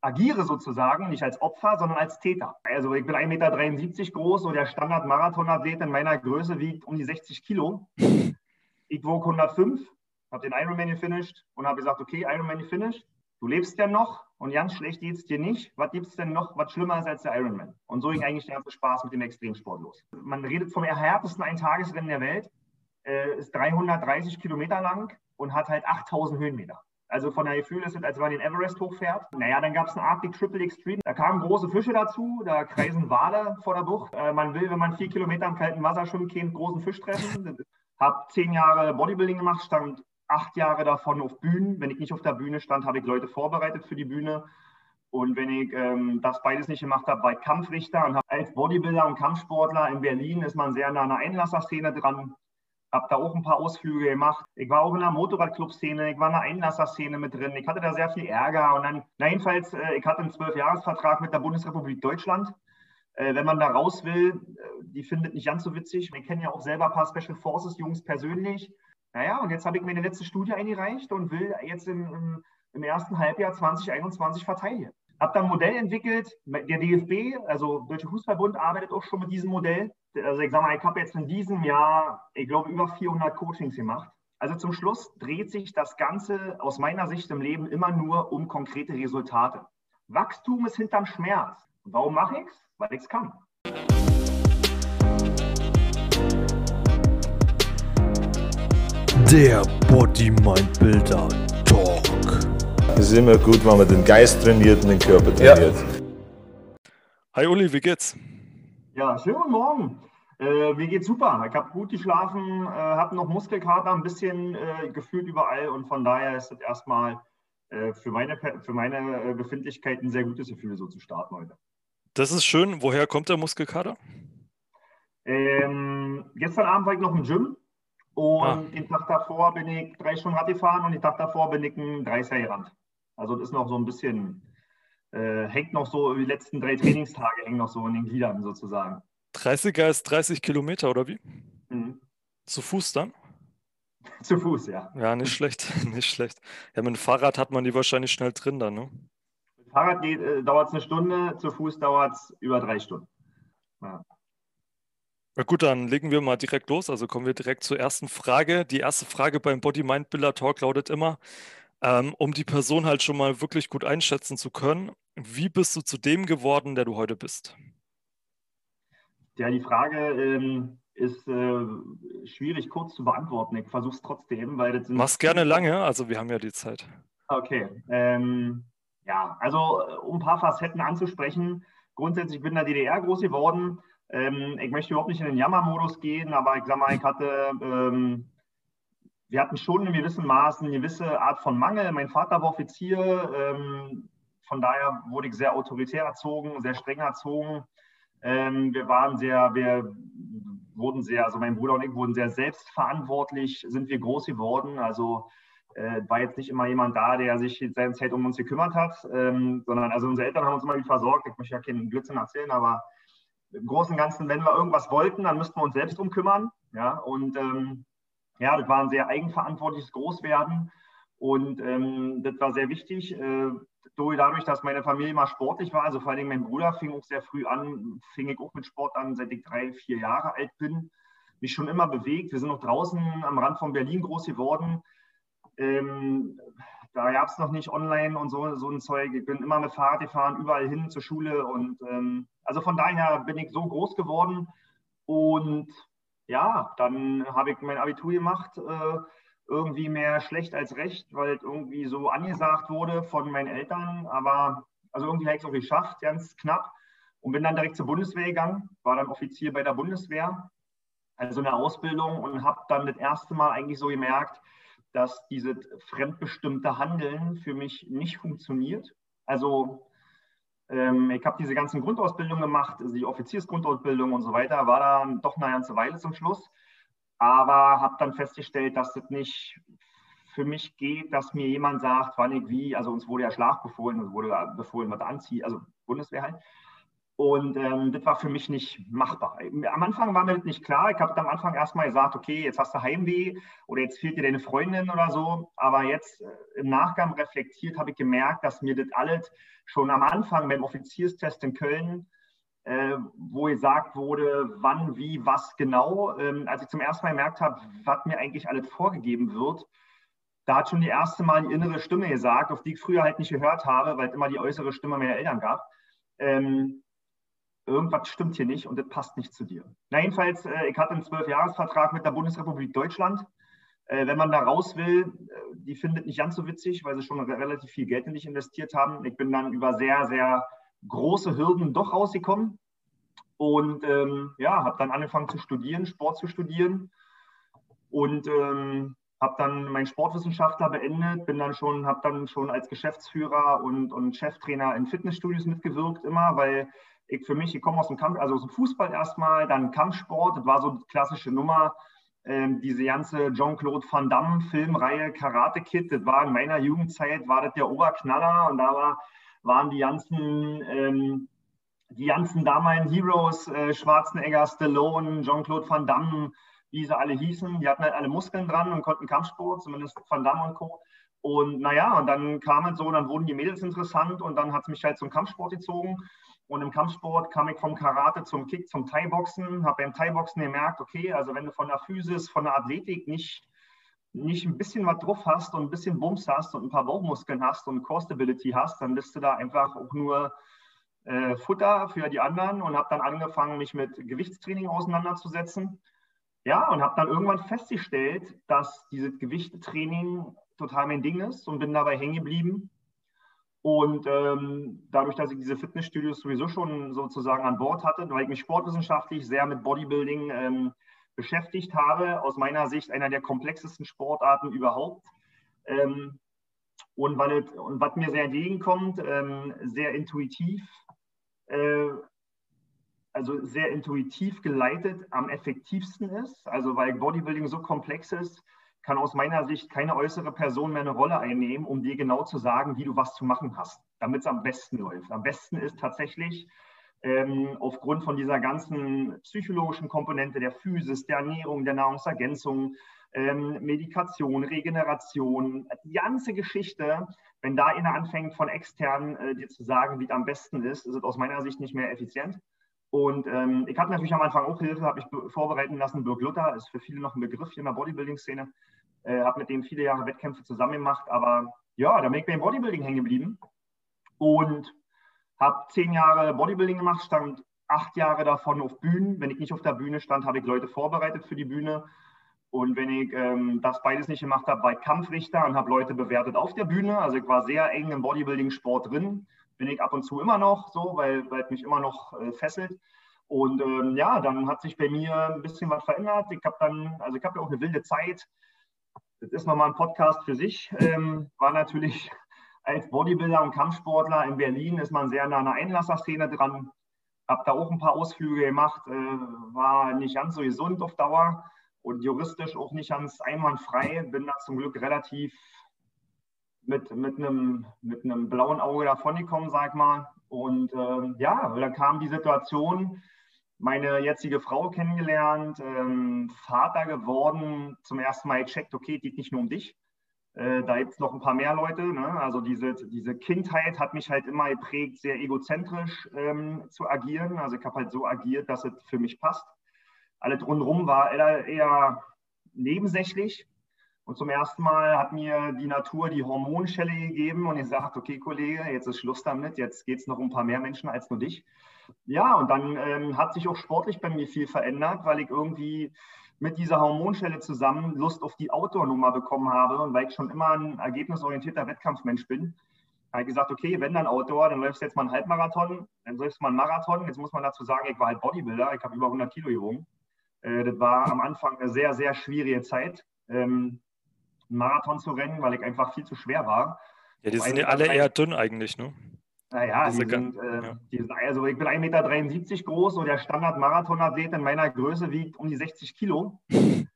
agiere sozusagen, nicht als Opfer, sondern als Täter. Also ich bin 1,73 Meter groß und der Standard-Marathonathlet in meiner Größe wiegt um die 60 Kilo. Ich wog 105, habe den Ironman gefinisht und habe gesagt, okay, Ironman gefinisht, du lebst ja noch und ganz schlecht geht es dir nicht. Was gibt es denn noch, was schlimmer ist als der Ironman? Und so ging eigentlich der ganze Spaß mit dem Extremsport los. Man redet vom härtesten Eintagesrennen der Welt, äh, ist 330 Kilometer lang und hat halt 8000 Höhenmeter. Also von der Gefühl ist es, als wenn man den Everest hochfährt. Naja, dann gab es einen Arctic Triple Extreme. Da kamen große Fische dazu, da kreisen Wale vor der Bucht. Äh, man will, wenn man vier Kilometer im kalten Wasser schwimmt, keinen großen Fisch treffen. Hab zehn Jahre Bodybuilding gemacht, stand acht Jahre davon auf Bühnen. Wenn ich nicht auf der Bühne stand, habe ich Leute vorbereitet für die Bühne. Und wenn ich ähm, das beides nicht gemacht habe, war ich Kampfrichter und als Bodybuilder und Kampfsportler in Berlin ist man sehr nah an der Einlasserszene dran habe da auch ein paar Ausflüge gemacht. Ich war auch in der Motorradclub-Szene, ich war in der Einlasserszene mit drin. Ich hatte da sehr viel Ärger und dann, na jedenfalls, äh, ich hatte einen Zwölfjahresvertrag mit der Bundesrepublik Deutschland. Äh, wenn man da raus will, äh, die findet nicht ganz so witzig. Wir kennen ja auch selber ein paar Special Forces Jungs persönlich. Naja, und jetzt habe ich meine letzte Studie eingereicht und will jetzt im, im, ersten Halbjahr 2021 verteidigen. Habe dann ein Modell entwickelt. Der DFB, also Deutsche Fußballbund, arbeitet auch schon mit diesem Modell. Also ich sage mal, ich habe jetzt in diesem Jahr, ich glaube, über 400 Coachings gemacht. Also zum Schluss dreht sich das Ganze aus meiner Sicht im Leben immer nur um konkrete Resultate. Wachstum ist hinterm Schmerz. Warum mache ich es? Weil ich es kann. Der Body Mind Builder ist immer gut, wenn man den Geist trainiert und den Körper trainiert. Ja. Hi Uli, wie geht's? Ja, schönen guten Morgen. Äh, mir geht's super. Ich habe gut geschlafen, äh, habe noch Muskelkater, ein bisschen äh, gefühlt überall und von daher ist es erstmal äh, für meine, für meine äh, Befindlichkeiten ein sehr gutes Gefühl, so zu starten heute. Das ist schön. Woher kommt der Muskelkater? Ähm, gestern Abend war ich noch im Gym und ah. den Tag davor bin ich drei Stunden Rad gefahren und den Tag davor bin ich ein 30er gerannt. Also das ist noch so ein bisschen, äh, hängt noch so, die letzten drei Trainingstage hängen noch so in den Gliedern sozusagen. 30er ist 30 Kilometer oder wie? Mhm. Zu Fuß dann? Zu Fuß, ja. Ja, nicht schlecht, nicht schlecht. Ja, mit dem Fahrrad hat man die wahrscheinlich schnell drin dann, ne? Mit dem Fahrrad äh, dauert es eine Stunde, zu Fuß dauert es über drei Stunden. Ja. Na gut, dann legen wir mal direkt los. Also kommen wir direkt zur ersten Frage. Die erste Frage beim Body Mind Builder Talk lautet immer: ähm, um die Person halt schon mal wirklich gut einschätzen zu können. Wie bist du zu dem geworden, der du heute bist? Ja, die Frage ähm, ist äh, schwierig kurz zu beantworten. Ich versuche es trotzdem, weil das sind. Mach's gerne lange, also wir haben ja die Zeit. Okay. Ähm, ja, also um ein paar Facetten anzusprechen. Grundsätzlich bin ich in der DDR groß geworden. Ähm, ich möchte überhaupt nicht in den Jammermodus gehen, aber ich sag mal, ich hatte ähm, wir hatten schon in gewissem Maßen eine gewisse Art von Mangel. Mein Vater war Offizier, ähm, von daher wurde ich sehr autoritär erzogen, sehr streng erzogen. Ähm, wir waren sehr, wir wurden sehr, also mein Bruder und ich wurden sehr selbstverantwortlich, sind wir groß geworden. Also äh, war jetzt nicht immer jemand da, der sich seine Zeit um uns gekümmert hat, ähm, sondern also unsere Eltern haben uns immer wie versorgt. Ich möchte ja keinen Blödsinn erzählen, aber im Großen und Ganzen, wenn wir irgendwas wollten, dann müssten wir uns selbst drum kümmern. Ja, und ähm, ja, das war ein sehr eigenverantwortliches Großwerden und ähm, das war sehr wichtig. Äh, dadurch, dass meine Familie immer sportlich war, also vor allem mein Bruder fing auch sehr früh an, fing ich auch mit Sport an, seit ich drei, vier Jahre alt bin. Mich schon immer bewegt. Wir sind noch draußen am Rand von Berlin groß geworden. Ähm, da gab es noch nicht online und so, so ein Zeug. Ich bin immer mit Fahrrad gefahren, überall hin zur Schule. Und ähm, also von daher bin ich so groß geworden. Und ja, dann habe ich mein Abitur gemacht, äh, irgendwie mehr schlecht als recht, weil es irgendwie so angesagt wurde von meinen Eltern. Aber also irgendwie habe ich es auch geschafft, ganz knapp. Und bin dann direkt zur Bundeswehr gegangen, war dann Offizier bei der Bundeswehr, also eine Ausbildung und habe dann das erste Mal eigentlich so gemerkt, dass dieses fremdbestimmte Handeln für mich nicht funktioniert. Also ich habe diese ganzen Grundausbildungen gemacht, also die Offiziersgrundausbildung und so weiter, war dann doch eine ganze Weile zum Schluss. Aber habe dann festgestellt, dass das nicht für mich geht, dass mir jemand sagt, wann ich wie, also uns wurde ja Schlag befohlen, uns wurde befohlen, was anziehe, also Bundeswehr halt. Und ähm, das war für mich nicht machbar. Am Anfang war mir das nicht klar. Ich habe am Anfang erstmal gesagt, okay, jetzt hast du Heimweh oder jetzt fehlt dir deine Freundin oder so. Aber jetzt äh, im Nachgang reflektiert habe ich gemerkt, dass mir das alles schon am Anfang beim Offizierstest in Köln, äh, wo gesagt wurde, wann, wie, was genau, ähm, als ich zum ersten Mal gemerkt habe, was mir eigentlich alles vorgegeben wird, da hat schon die erste Mal die innere Stimme gesagt, auf die ich früher halt nicht gehört habe, weil es immer die äußere Stimme meiner Eltern gab. Ähm, irgendwas stimmt hier nicht und das passt nicht zu dir. Na, jedenfalls, äh, ich hatte einen Zwölfjahresvertrag mit der Bundesrepublik Deutschland. Äh, wenn man da raus will, äh, die findet nicht ganz so witzig, weil sie schon relativ viel Geld in dich investiert haben. Ich bin dann über sehr, sehr große Hürden doch rausgekommen und ähm, ja, habe dann angefangen zu studieren, Sport zu studieren und ähm, habe dann meinen Sportwissenschaftler beendet, bin dann schon, habe dann schon als Geschäftsführer und, und Cheftrainer in Fitnessstudios mitgewirkt immer, weil ich für mich, ich komme aus dem Kampf, also aus dem Fußball erstmal, dann Kampfsport, das war so die klassische Nummer. Ähm, diese ganze Jean-Claude Van Damme Filmreihe Karate Kid, das war in meiner Jugendzeit, war das der Oberknaller und da war, waren die ganzen, ähm, die ganzen damaligen Heroes, äh, Schwarzenegger, Stallone, Jean-Claude Van Damme, wie sie alle hießen, die hatten halt alle Muskeln dran und konnten Kampfsport, zumindest Van Damme und Co. Und naja, und dann kam es so, dann wurden die Mädels interessant und dann hat es mich halt zum Kampfsport gezogen. Und im Kampfsport kam ich vom Karate zum Kick, zum Thai-Boxen, habe beim Thai-Boxen gemerkt, okay, also wenn du von der Physis, von der Athletik nicht, nicht ein bisschen was drauf hast und ein bisschen Bums hast und ein paar Bauchmuskeln hast und Core Stability hast, dann bist du da einfach auch nur äh, Futter für die anderen und habe dann angefangen, mich mit Gewichtstraining auseinanderzusetzen. Ja, und habe dann irgendwann festgestellt, dass dieses Gewichttraining total mein Ding ist und bin dabei hängen geblieben und ähm, dadurch, dass ich diese Fitnessstudios sowieso schon sozusagen an Bord hatte, weil ich mich sportwissenschaftlich sehr mit Bodybuilding ähm, beschäftigt habe, aus meiner Sicht einer der komplexesten Sportarten überhaupt. Ähm, und, weil es, und was mir sehr entgegenkommt, ähm, sehr intuitiv, äh, also sehr intuitiv geleitet am effektivsten ist, also weil Bodybuilding so komplex ist, kann aus meiner Sicht keine äußere Person mehr eine Rolle einnehmen, um dir genau zu sagen, wie du was zu machen hast, damit es am besten läuft. Am besten ist tatsächlich ähm, aufgrund von dieser ganzen psychologischen Komponente der Physis, der Ernährung, der Nahrungsergänzung, ähm, Medikation, Regeneration, die ganze Geschichte, wenn da einer anfängt von extern äh, dir zu sagen, wie es am besten ist, ist es aus meiner Sicht nicht mehr effizient. Und ähm, ich habe natürlich am Anfang auch Hilfe, habe ich vorbereiten lassen. Birk Luther ist für viele noch ein Begriff hier in der Bodybuilding-Szene. Äh, habe mit dem viele Jahre Wettkämpfe zusammen gemacht. Aber ja, da bin ich beim Bodybuilding hängen geblieben. Und habe zehn Jahre Bodybuilding gemacht, stand acht Jahre davon auf Bühnen. Wenn ich nicht auf der Bühne stand, habe ich Leute vorbereitet für die Bühne. Und wenn ich ähm, das beides nicht gemacht habe, war ich Kampfrichter und habe Leute bewertet auf der Bühne. Also ich war sehr eng im Bodybuilding-Sport drin bin ich ab und zu immer noch so, weil, es mich immer noch äh, fesselt. Und ähm, ja, dann hat sich bei mir ein bisschen was verändert. Ich habe dann, also ich habe ja auch eine wilde Zeit. Das ist nochmal ein Podcast für sich. Ähm, war natürlich als Bodybuilder und Kampfsportler in Berlin ist man sehr nah an der Einlasserszene dran. Habe da auch ein paar Ausflüge gemacht, äh, war nicht ganz so gesund auf Dauer und juristisch auch nicht ganz einwandfrei. Bin da zum Glück relativ mit, mit, einem, mit einem blauen Auge davongekommen, sag mal. Und äh, ja, dann kam die Situation, meine jetzige Frau kennengelernt, ähm, Vater geworden, zum ersten Mal gecheckt, okay, geht nicht nur um dich. Äh, da gibt es noch ein paar mehr Leute. Ne? Also diese, diese Kindheit hat mich halt immer geprägt, sehr egozentrisch ähm, zu agieren. Also ich habe halt so agiert, dass es für mich passt. Alles rundherum war eher, eher nebensächlich. Und zum ersten Mal hat mir die Natur die Hormonschelle gegeben und ich sagte, okay, Kollege, jetzt ist Schluss damit, jetzt geht es noch um ein paar mehr Menschen als nur dich. Ja, und dann ähm, hat sich auch sportlich bei mir viel verändert, weil ich irgendwie mit dieser Hormonschelle zusammen Lust auf die Outdoor-Nummer bekommen habe und weil ich schon immer ein ergebnisorientierter Wettkampfmensch bin, habe ich gesagt, okay, wenn dann Outdoor, dann läufst du jetzt mal einen Halbmarathon, dann läufst du mal einen Marathon. Jetzt muss man dazu sagen, ich war halt Bodybuilder, ich habe über 100 Kilo gewogen. Äh, das war am Anfang eine sehr, sehr schwierige Zeit. Ähm, einen Marathon zu rennen, weil ich einfach viel zu schwer war. Ja, die sind ja alle eher dünn eigentlich, ne? Naja, die sind, äh, ja. die sind, also ich bin 1,73 Meter groß und der Standard-Marathonathlet in meiner Größe wiegt um die 60 Kilo.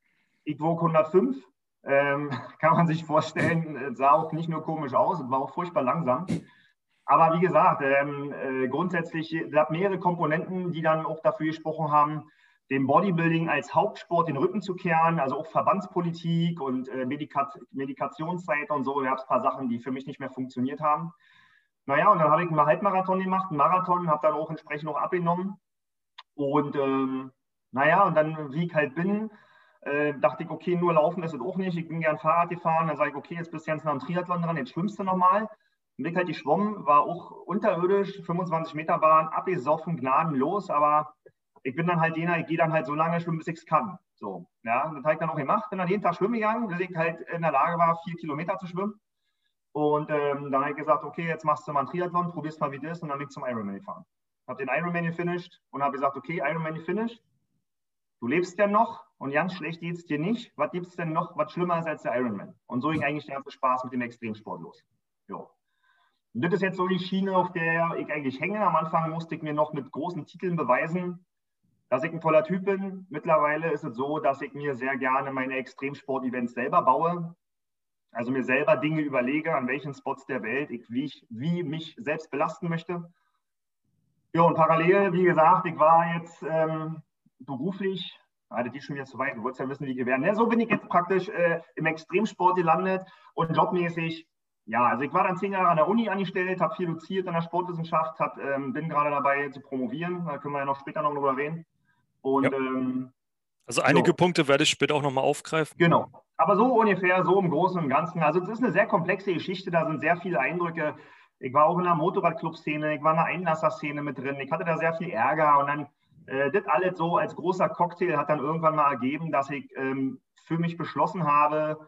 Ich wog 105. Ähm, kann man sich vorstellen, sah auch nicht nur komisch aus, war auch furchtbar langsam. Aber wie gesagt, ähm, äh, grundsätzlich, es gab mehrere Komponenten, die dann auch dafür gesprochen haben, dem Bodybuilding als Hauptsport den Rücken zu kehren, also auch Verbandspolitik und äh, Medikat Medikationszeit und so. Da gab es ein paar Sachen, die für mich nicht mehr funktioniert haben. Naja, und dann habe ich einen Halbmarathon gemacht, einen Marathon, habe dann auch entsprechend noch abgenommen. Und ähm, naja, und dann, wie ich halt bin, äh, dachte ich, okay, nur laufen ist es auch nicht. Ich bin gern Fahrrad gefahren. Dann sage ich, okay, jetzt bist du jetzt nach dem Triathlon dran, jetzt schwimmst du nochmal. Und ich halt die Schwamm, war auch unterirdisch, 25 Meter Bahn, abgesoffen, gnadenlos, aber ich bin dann halt jener, ich gehe dann halt so lange schwimmen, bis ich es kann. So, ja, das habe ich dann auch gemacht, bin dann jeden Tag schwimmen gegangen, bis ich halt in der Lage war, vier Kilometer zu schwimmen. Und ähm, dann habe ich gesagt, okay, jetzt machst du mal einen Triathlon, probierst mal, wie das ist, und dann bin ich zum Ironman gefahren. Habe den Ironman gefinisht und habe gesagt, okay, Ironman gefinisht, du lebst ja noch und ganz schlecht geht es dir nicht. Was gibt es denn noch, was schlimmer ist als der Ironman? Und so ging eigentlich der ganze Spaß mit dem Extremsport los. Jo. Und das ist jetzt so die Schiene, auf der ich eigentlich hänge. Am Anfang musste ich mir noch mit großen Titeln beweisen, dass ich ein toller Typ bin. Mittlerweile ist es so, dass ich mir sehr gerne meine Extremsport-Events selber baue. Also mir selber Dinge überlege, an welchen Spots der Welt ich wie, ich, wie mich selbst belasten möchte. Ja, und parallel, wie gesagt, ich war jetzt ähm, beruflich, hatte die schon wieder zu weit, du wolltest ja wissen, wie die werden. Ja, so bin ich jetzt praktisch äh, im Extremsport gelandet und jobmäßig ja, also ich war dann zehn Jahre an der Uni angestellt, habe viel doziert an der Sportwissenschaft, hab, ähm, bin gerade dabei zu promovieren. Da können wir ja noch später noch drüber reden. Und, ja. ähm, also einige so. Punkte werde ich später auch nochmal aufgreifen. Genau. Aber so ungefähr, so im Großen und Ganzen. Also es ist eine sehr komplexe Geschichte, da sind sehr viele Eindrücke. Ich war auch in der Motorradclub-Szene, ich war in der Einlasser-Szene mit drin. Ich hatte da sehr viel Ärger und dann äh, das alles so als großer Cocktail hat dann irgendwann mal ergeben, dass ich ähm, für mich beschlossen habe,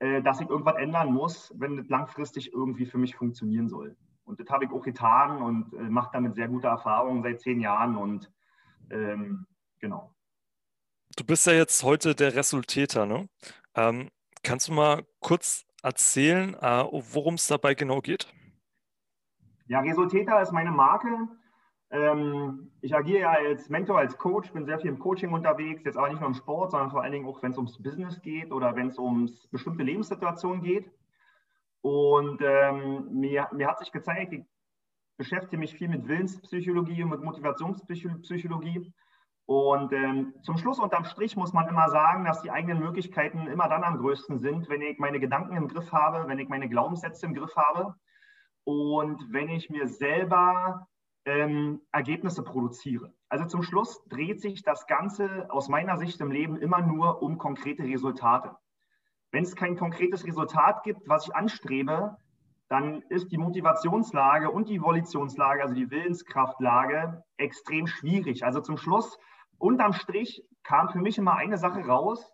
äh, dass ich irgendwas ändern muss, wenn das langfristig irgendwie für mich funktionieren soll. Und das habe ich auch getan und äh, mache damit sehr gute Erfahrungen seit zehn Jahren und ähm, genau. Du bist ja jetzt heute der Resultäter, ne? Ähm, kannst du mal kurz erzählen, äh, worum es dabei genau geht? Ja, Resultäter ist meine Marke. Ähm, ich agiere ja als Mentor, als Coach, bin sehr viel im Coaching unterwegs, jetzt aber nicht nur im Sport, sondern vor allen Dingen auch, wenn es ums Business geht oder wenn es um bestimmte Lebenssituationen geht. Und ähm, mir, mir hat sich gezeigt, ich beschäftige mich viel mit Willenspsychologie und mit Motivationspsychologie. Und ähm, zum Schluss unterm Strich muss man immer sagen, dass die eigenen Möglichkeiten immer dann am größten sind, wenn ich meine Gedanken im Griff habe, wenn ich meine Glaubenssätze im Griff habe und wenn ich mir selber ähm, Ergebnisse produziere. Also zum Schluss dreht sich das Ganze aus meiner Sicht im Leben immer nur um konkrete Resultate. Wenn es kein konkretes Resultat gibt, was ich anstrebe, dann ist die Motivationslage und die Volitionslage, also die Willenskraftlage, extrem schwierig. Also zum Schluss, unterm Strich, kam für mich immer eine Sache raus,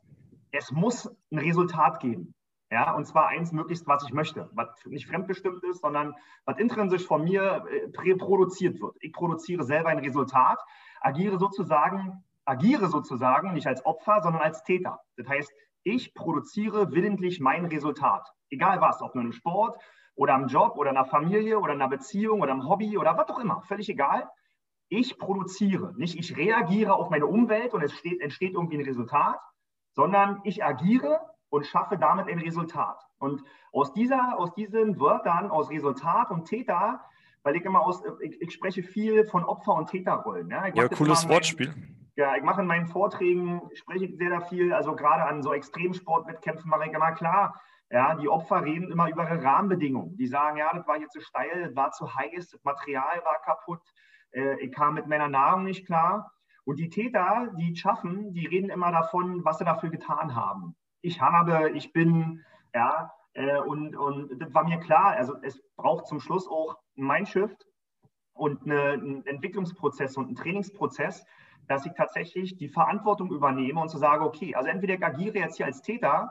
es muss ein Resultat geben. Ja, und zwar eins möglichst, was ich möchte, was nicht fremdbestimmt ist, sondern was intrinsisch von mir äh, produziert wird. Ich produziere selber ein Resultat, agiere sozusagen, agiere sozusagen nicht als Opfer, sondern als Täter. Das heißt, ich produziere willentlich mein Resultat. Egal was, ob nur im Sport oder am Job oder in der Familie oder in einer Beziehung oder im Hobby oder was auch immer, völlig egal. Ich produziere, nicht ich reagiere auf meine Umwelt und es steht, entsteht irgendwie ein Resultat, sondern ich agiere und schaffe damit ein Resultat. Und aus, dieser, aus diesen Wörtern, aus Resultat und Täter, weil ich immer aus, ich, ich spreche viel von Opfer- und Täterrollen. Ja, ja cooles meinen, Wortspiel. Ja, ich mache in meinen Vorträgen, spreche ich sehr, sehr viel, also gerade an so Extremsportwettkämpfen mache ich immer klar, ja, die Opfer reden immer über ihre Rahmenbedingungen. Die sagen, ja, das war hier zu steil, das war zu heiß, das Material war kaputt, ich kam mit meiner Nahrung nicht klar. Und die Täter, die schaffen, die reden immer davon, was sie dafür getan haben ich habe, ich bin, ja, äh, und, und das war mir klar, also es braucht zum Schluss auch ein Mindshift und eine, einen Entwicklungsprozess und einen Trainingsprozess, dass ich tatsächlich die Verantwortung übernehme und zu sagen, okay, also entweder ich agiere jetzt hier als Täter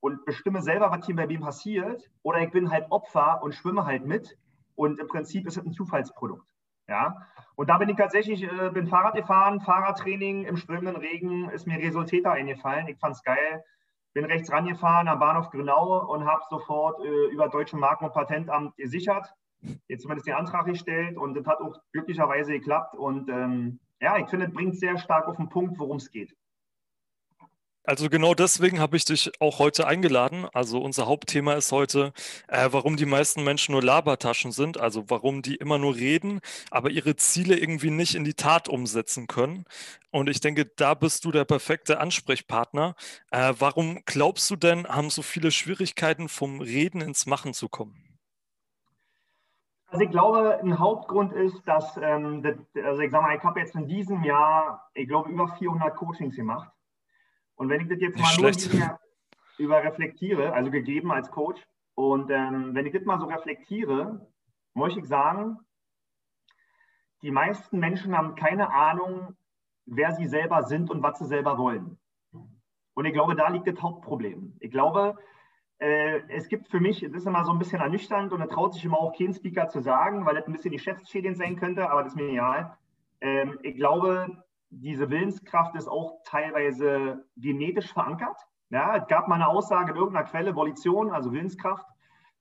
und bestimme selber, was hier bei wem passiert, oder ich bin halt Opfer und schwimme halt mit und im Prinzip ist es ein Zufallsprodukt. Ja, und da bin ich tatsächlich, äh, bin Fahrrad gefahren, Fahrradtraining im strömenden Regen ist mir Resultäter eingefallen. Ich fand es geil bin rechts rangefahren am Bahnhof Grünau und habe sofort äh, über Deutschen Marken- und Patentamt gesichert, jetzt zumindest den Antrag gestellt und das hat auch glücklicherweise geklappt. Und ähm, ja, ich finde, es bringt sehr stark auf den Punkt, worum es geht. Also genau deswegen habe ich dich auch heute eingeladen. Also unser Hauptthema ist heute, äh, warum die meisten Menschen nur Labertaschen sind, also warum die immer nur reden, aber ihre Ziele irgendwie nicht in die Tat umsetzen können. Und ich denke, da bist du der perfekte Ansprechpartner. Äh, warum glaubst du denn, haben so viele Schwierigkeiten vom Reden ins Machen zu kommen? Also ich glaube, ein Hauptgrund ist, dass, ähm, das, also ich sage mal, ich habe jetzt in diesem Jahr, ich glaube, über 400 Coachings gemacht. Und wenn ich das jetzt Nicht mal schlecht. nur über reflektiere, also gegeben als Coach, und ähm, wenn ich das mal so reflektiere, muss ich sagen, die meisten Menschen haben keine Ahnung, wer sie selber sind und was sie selber wollen. Und ich glaube, da liegt das Hauptproblem. Ich glaube, äh, es gibt für mich, das ist immer so ein bisschen ernüchternd und da traut sich immer auch kein Speaker zu sagen, weil das ein bisschen die Chefsschädchen sein könnte, aber das ist mir egal. Ähm, ich glaube, diese Willenskraft ist auch teilweise genetisch verankert. Ja, es gab mal eine Aussage in irgendeiner Quelle, Volition, also Willenskraft,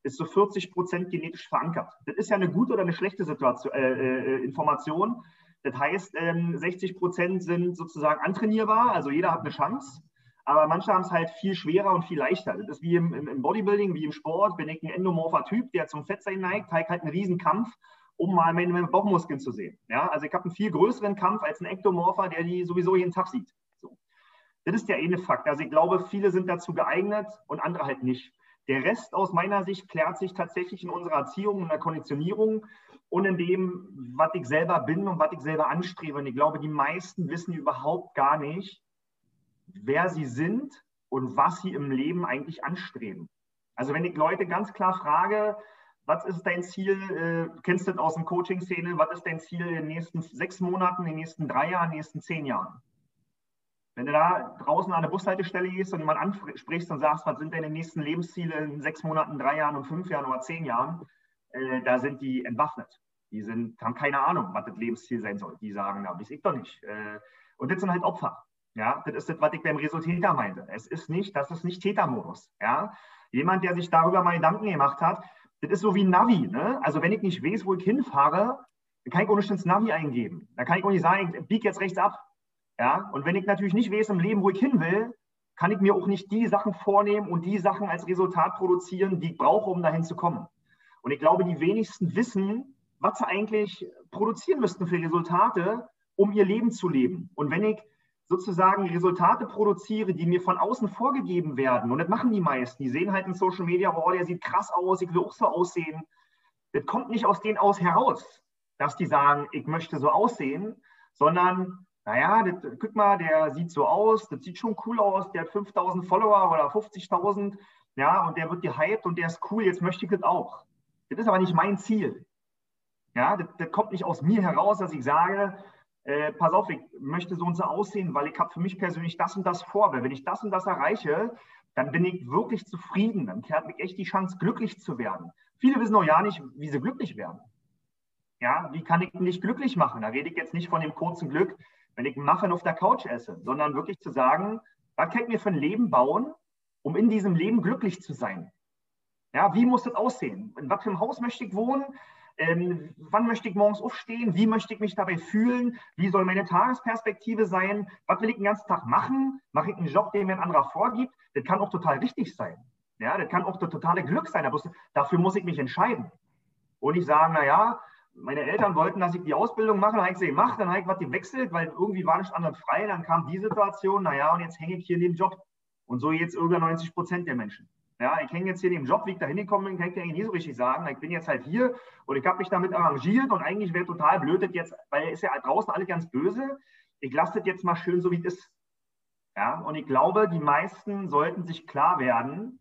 ist so 40 Prozent genetisch verankert. Das ist ja eine gute oder eine schlechte Situation, äh, äh, Information. Das heißt, ähm, 60 Prozent sind sozusagen antrainierbar, also jeder hat eine Chance. Aber manche haben es halt viel schwerer und viel leichter. Das ist wie im, im Bodybuilding, wie im Sport. Bin ich ein endomorpher Typ, der zum Fettsein neigt, halt einen riesen Kampf um mal meine Bauchmuskeln zu sehen. Ja, also ich habe einen viel größeren Kampf als ein Ektomorpher, der die sowieso jeden Tag sieht. So. Das ist der eine Fakt. Also ich glaube, viele sind dazu geeignet und andere halt nicht. Der Rest aus meiner Sicht klärt sich tatsächlich in unserer Erziehung, in der Konditionierung und in dem, was ich selber bin und was ich selber anstrebe. Und ich glaube, die meisten wissen überhaupt gar nicht, wer sie sind und was sie im Leben eigentlich anstreben. Also wenn ich Leute ganz klar frage, was ist dein Ziel? Äh, du kennst das aus dem Coaching-Szene. Was ist dein Ziel in den nächsten sechs Monaten, in den nächsten drei Jahren, in den nächsten zehn Jahren? Wenn du da draußen an der Bushaltestelle gehst und jemand ansprichst und sagst, was sind deine nächsten Lebensziele in sechs Monaten, drei Jahren und fünf Jahren oder zehn Jahren, äh, da sind die entwaffnet. Die sind, haben keine Ahnung, was das Lebensziel sein soll. Die sagen, na, weiß ich doch nicht. Äh, und das sind halt Opfer. Ja, das ist das, was ich beim Resultäter meinte. Es ist nicht, das ist nicht Tätermodus. Ja, jemand, der sich darüber mal Gedanken gemacht hat, das ist so wie ein Navi. Ne? Also wenn ich nicht weiß, wo ich hinfahre, dann kann ich ohne das Navi eingeben. Da kann ich auch nicht sagen, ich biege jetzt rechts ab. Ja? Und wenn ich natürlich nicht weiß im Leben, wo ich hin will, kann ich mir auch nicht die Sachen vornehmen und die Sachen als Resultat produzieren, die ich brauche, um dahin zu kommen. Und ich glaube, die wenigsten wissen, was sie eigentlich produzieren müssten für Resultate, um ihr Leben zu leben. Und wenn ich sozusagen Resultate produziere, die mir von außen vorgegeben werden. Und das machen die meisten. Die sehen halt in Social Media, oh, der sieht krass aus, ich will auch so aussehen. Das kommt nicht aus denen aus heraus, dass die sagen, ich möchte so aussehen, sondern, naja, das, guck mal, der sieht so aus, das sieht schon cool aus, der hat 5000 Follower oder 50.000, ja, und der wird gehypt und der ist cool, jetzt möchte ich das auch. Das ist aber nicht mein Ziel. Ja, das, das kommt nicht aus mir heraus, dass ich sage, äh, pass auf, ich möchte so und so aussehen, weil ich habe für mich persönlich das und das vor. Weil wenn ich das und das erreiche, dann bin ich wirklich zufrieden. Dann kehrt mich echt die Chance, glücklich zu werden. Viele wissen auch ja nicht, wie sie glücklich werden. Ja, wie kann ich mich glücklich machen? Da rede ich jetzt nicht von dem kurzen Glück, wenn ich einen Muffin auf der Couch esse, sondern wirklich zu sagen, was kann ich mir für ein Leben bauen, um in diesem Leben glücklich zu sein? Ja, wie muss das aussehen? In was für einem Haus möchte ich wohnen? Ähm, wann möchte ich morgens aufstehen? Wie möchte ich mich dabei fühlen? Wie soll meine Tagesperspektive sein? Was will ich den ganzen Tag machen? Mache ich einen Job, den mir ein anderer vorgibt? Das kann auch total richtig sein. Ja, das kann auch das totale Glück sein. Aber dafür muss ich mich entscheiden. Und ich sage, naja, meine Eltern wollten, dass ich die Ausbildung mache, dann habe ich sie gemacht, dann habe ich was gewechselt, weil irgendwie war nicht anders frei. Dann kam die Situation, naja, und jetzt hänge ich hier in dem Job. Und so jetzt über 90 Prozent der Menschen. Ja, ich hänge jetzt hier dem Job, wie ich da hingekommen bin, kann ich dir eigentlich nie so richtig sagen. Ich bin jetzt halt hier und ich habe mich damit arrangiert und eigentlich wäre total blöd das jetzt, weil es ja draußen alle ganz böse. Ich lasse das jetzt mal schön so, wie es ist. Ja, und ich glaube, die meisten sollten sich klar werden,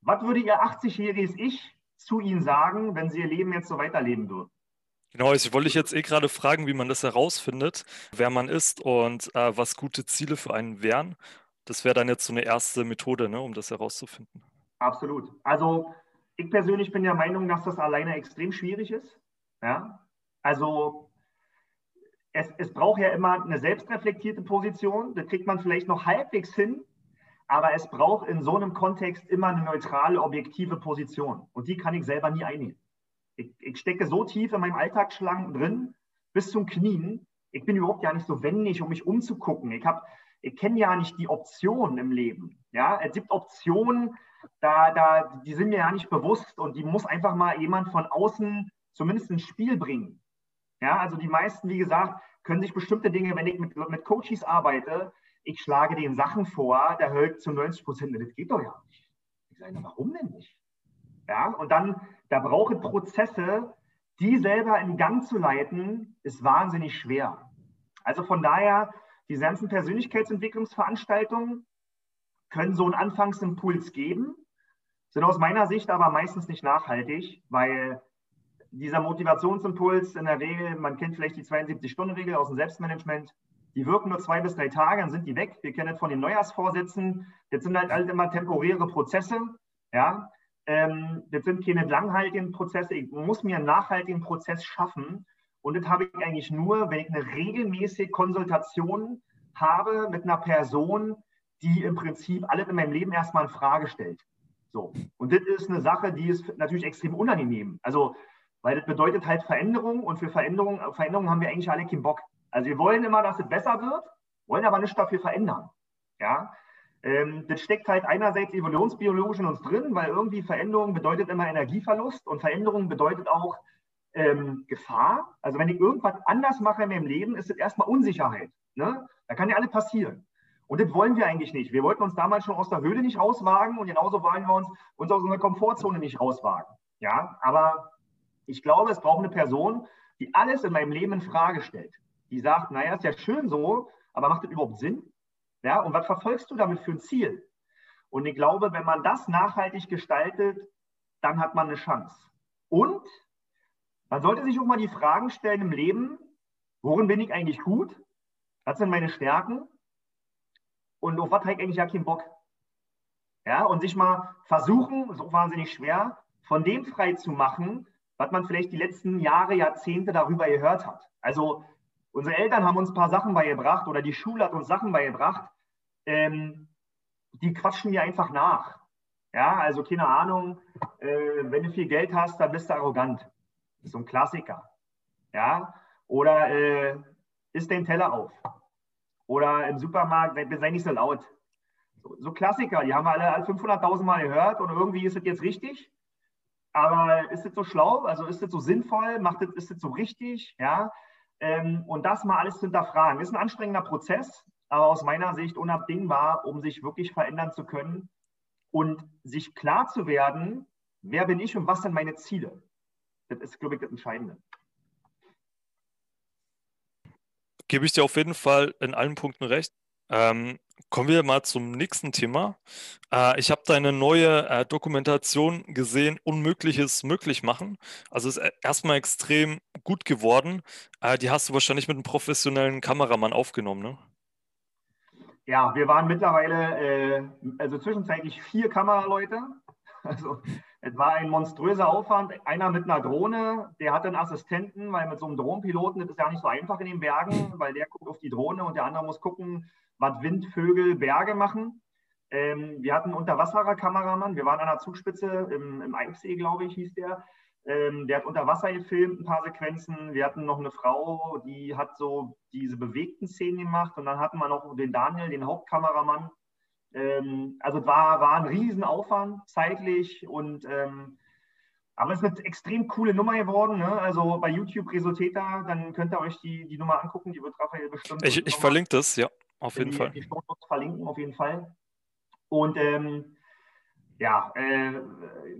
was würde ihr 80-jähriges Ich zu ihnen sagen, wenn sie ihr Leben jetzt so weiterleben würden? Genau, ich wollte dich jetzt eh gerade fragen, wie man das herausfindet, wer man ist und äh, was gute Ziele für einen wären. Das wäre dann jetzt so eine erste Methode, ne, um das herauszufinden. Absolut. Also ich persönlich bin der Meinung, dass das alleine extrem schwierig ist. Ja? Also es, es braucht ja immer eine selbstreflektierte Position. Da kriegt man vielleicht noch halbwegs hin, aber es braucht in so einem Kontext immer eine neutrale, objektive Position. Und die kann ich selber nie einnehmen. Ich, ich stecke so tief in meinem Alltagsschlangen drin, bis zum Knien. Ich bin überhaupt gar nicht so wendig, um mich umzugucken. Ich habe ich kenne ja nicht die Optionen im Leben. Ja, es gibt Optionen, da, da, die sind mir ja nicht bewusst und die muss einfach mal jemand von außen zumindest ins Spiel bringen. Ja, also die meisten, wie gesagt, können sich bestimmte Dinge, wenn ich mit, mit Coaches arbeite, ich schlage denen Sachen vor, der hört zu 90 Prozent, das geht doch ja nicht. Ich sage, warum denn nicht? Ja, und dann, da brauche ich Prozesse, die selber in Gang zu leiten, ist wahnsinnig schwer. Also von daher, diese ganzen Persönlichkeitsentwicklungsveranstaltungen können so einen Anfangsimpuls geben, sind aus meiner Sicht aber meistens nicht nachhaltig, weil dieser Motivationsimpuls in der Regel, man kennt vielleicht die 72-Stunden-Regel aus dem Selbstmanagement, die wirken nur zwei bis drei Tage, dann sind die weg. Wir kennen das von den Neujahrsvorsätzen. Das sind halt, halt immer temporäre Prozesse. Ja, ähm, das sind keine langhaltigen Prozesse. Ich muss mir einen nachhaltigen Prozess schaffen. Und das habe ich eigentlich nur, wenn ich eine regelmäßige Konsultation habe mit einer Person, die im Prinzip alles in meinem Leben erstmal in Frage stellt. So. Und das ist eine Sache, die ist natürlich extrem unangenehm. Also, weil das bedeutet halt Veränderung und für Veränderung, Veränderung haben wir eigentlich alle keinen Bock. Also wir wollen immer, dass es besser wird, wollen aber nicht dafür verändern. Ja, ähm, das steckt halt einerseits evolutionsbiologisch in uns drin, weil irgendwie Veränderung bedeutet immer Energieverlust und Veränderung bedeutet auch ähm, Gefahr. Also wenn ich irgendwas anders mache in meinem Leben, ist es erstmal Unsicherheit. Ne? Da kann ja alles passieren. Und das wollen wir eigentlich nicht. Wir wollten uns damals schon aus der Höhle nicht rauswagen und genauso wollen wir uns, uns aus unserer Komfortzone nicht rauswagen. Ja, aber ich glaube, es braucht eine Person, die alles in meinem Leben in Frage stellt. Die sagt, naja, ist ja schön so, aber macht das überhaupt Sinn? Ja, und was verfolgst du damit für ein Ziel? Und ich glaube, wenn man das nachhaltig gestaltet, dann hat man eine Chance. Und man sollte sich auch mal die Fragen stellen im Leben, worin bin ich eigentlich gut? Was sind meine Stärken? Und auf was habe ich eigentlich ja keinen Bock? Ja, und sich mal versuchen, so wahnsinnig schwer, von dem frei zu machen, was man vielleicht die letzten Jahre, Jahrzehnte darüber gehört hat. Also unsere Eltern haben uns ein paar Sachen beigebracht oder die Schule hat uns Sachen beigebracht, ähm, die quatschen mir einfach nach. Ja, also keine Ahnung, äh, wenn du viel Geld hast, dann bist du arrogant. Das ist so ein Klassiker. Ja, oder äh, isst den Teller auf. Oder im Supermarkt, sei nicht so laut. So, so Klassiker, die haben wir alle 500.000 Mal gehört und irgendwie ist es jetzt richtig. Aber ist es so schlau? Also ist es so sinnvoll? Macht es, ist es so richtig? Ja. Ähm, und das mal alles zu hinterfragen. Ist ein anstrengender Prozess, aber aus meiner Sicht unabdingbar, um sich wirklich verändern zu können und sich klar zu werden, wer bin ich und was sind meine Ziele. Das ist, glaube ich, das Entscheidende. Gebe ich dir auf jeden Fall in allen Punkten recht. Ähm, kommen wir mal zum nächsten Thema. Äh, ich habe deine neue äh, Dokumentation gesehen, Unmögliches möglich machen. Also ist erstmal extrem gut geworden. Äh, die hast du wahrscheinlich mit einem professionellen Kameramann aufgenommen, ne? Ja, wir waren mittlerweile, äh, also zwischenzeitlich vier Kameraleute. Also es war ein monströser Aufwand. Einer mit einer Drohne, der hatte einen Assistenten, weil mit so einem Drohnenpiloten das ist ja nicht so einfach in den Bergen, weil der guckt auf die Drohne und der andere muss gucken, was Wind, Vögel, Berge machen. Ähm, wir hatten einen Unterwasserer-Kameramann, wir waren an der Zugspitze im, im Eichsee, glaube ich, hieß der. Ähm, der hat unter Wasser gefilmt, ein paar Sequenzen. Wir hatten noch eine Frau, die hat so diese bewegten Szenen gemacht. Und dann hatten wir noch den Daniel, den Hauptkameramann. Ähm, also war, war ein Riesenaufwand zeitlich und ähm, aber es ist eine extrem coole Nummer geworden. Ne? Also bei YouTube resultiert da, dann könnt ihr euch die, die Nummer angucken, die wird Raphael bestimmt. Ich, ich verlinke das, ja, auf jeden die, Fall. Die Fotos verlinken auf jeden Fall. Und ähm, ja, äh,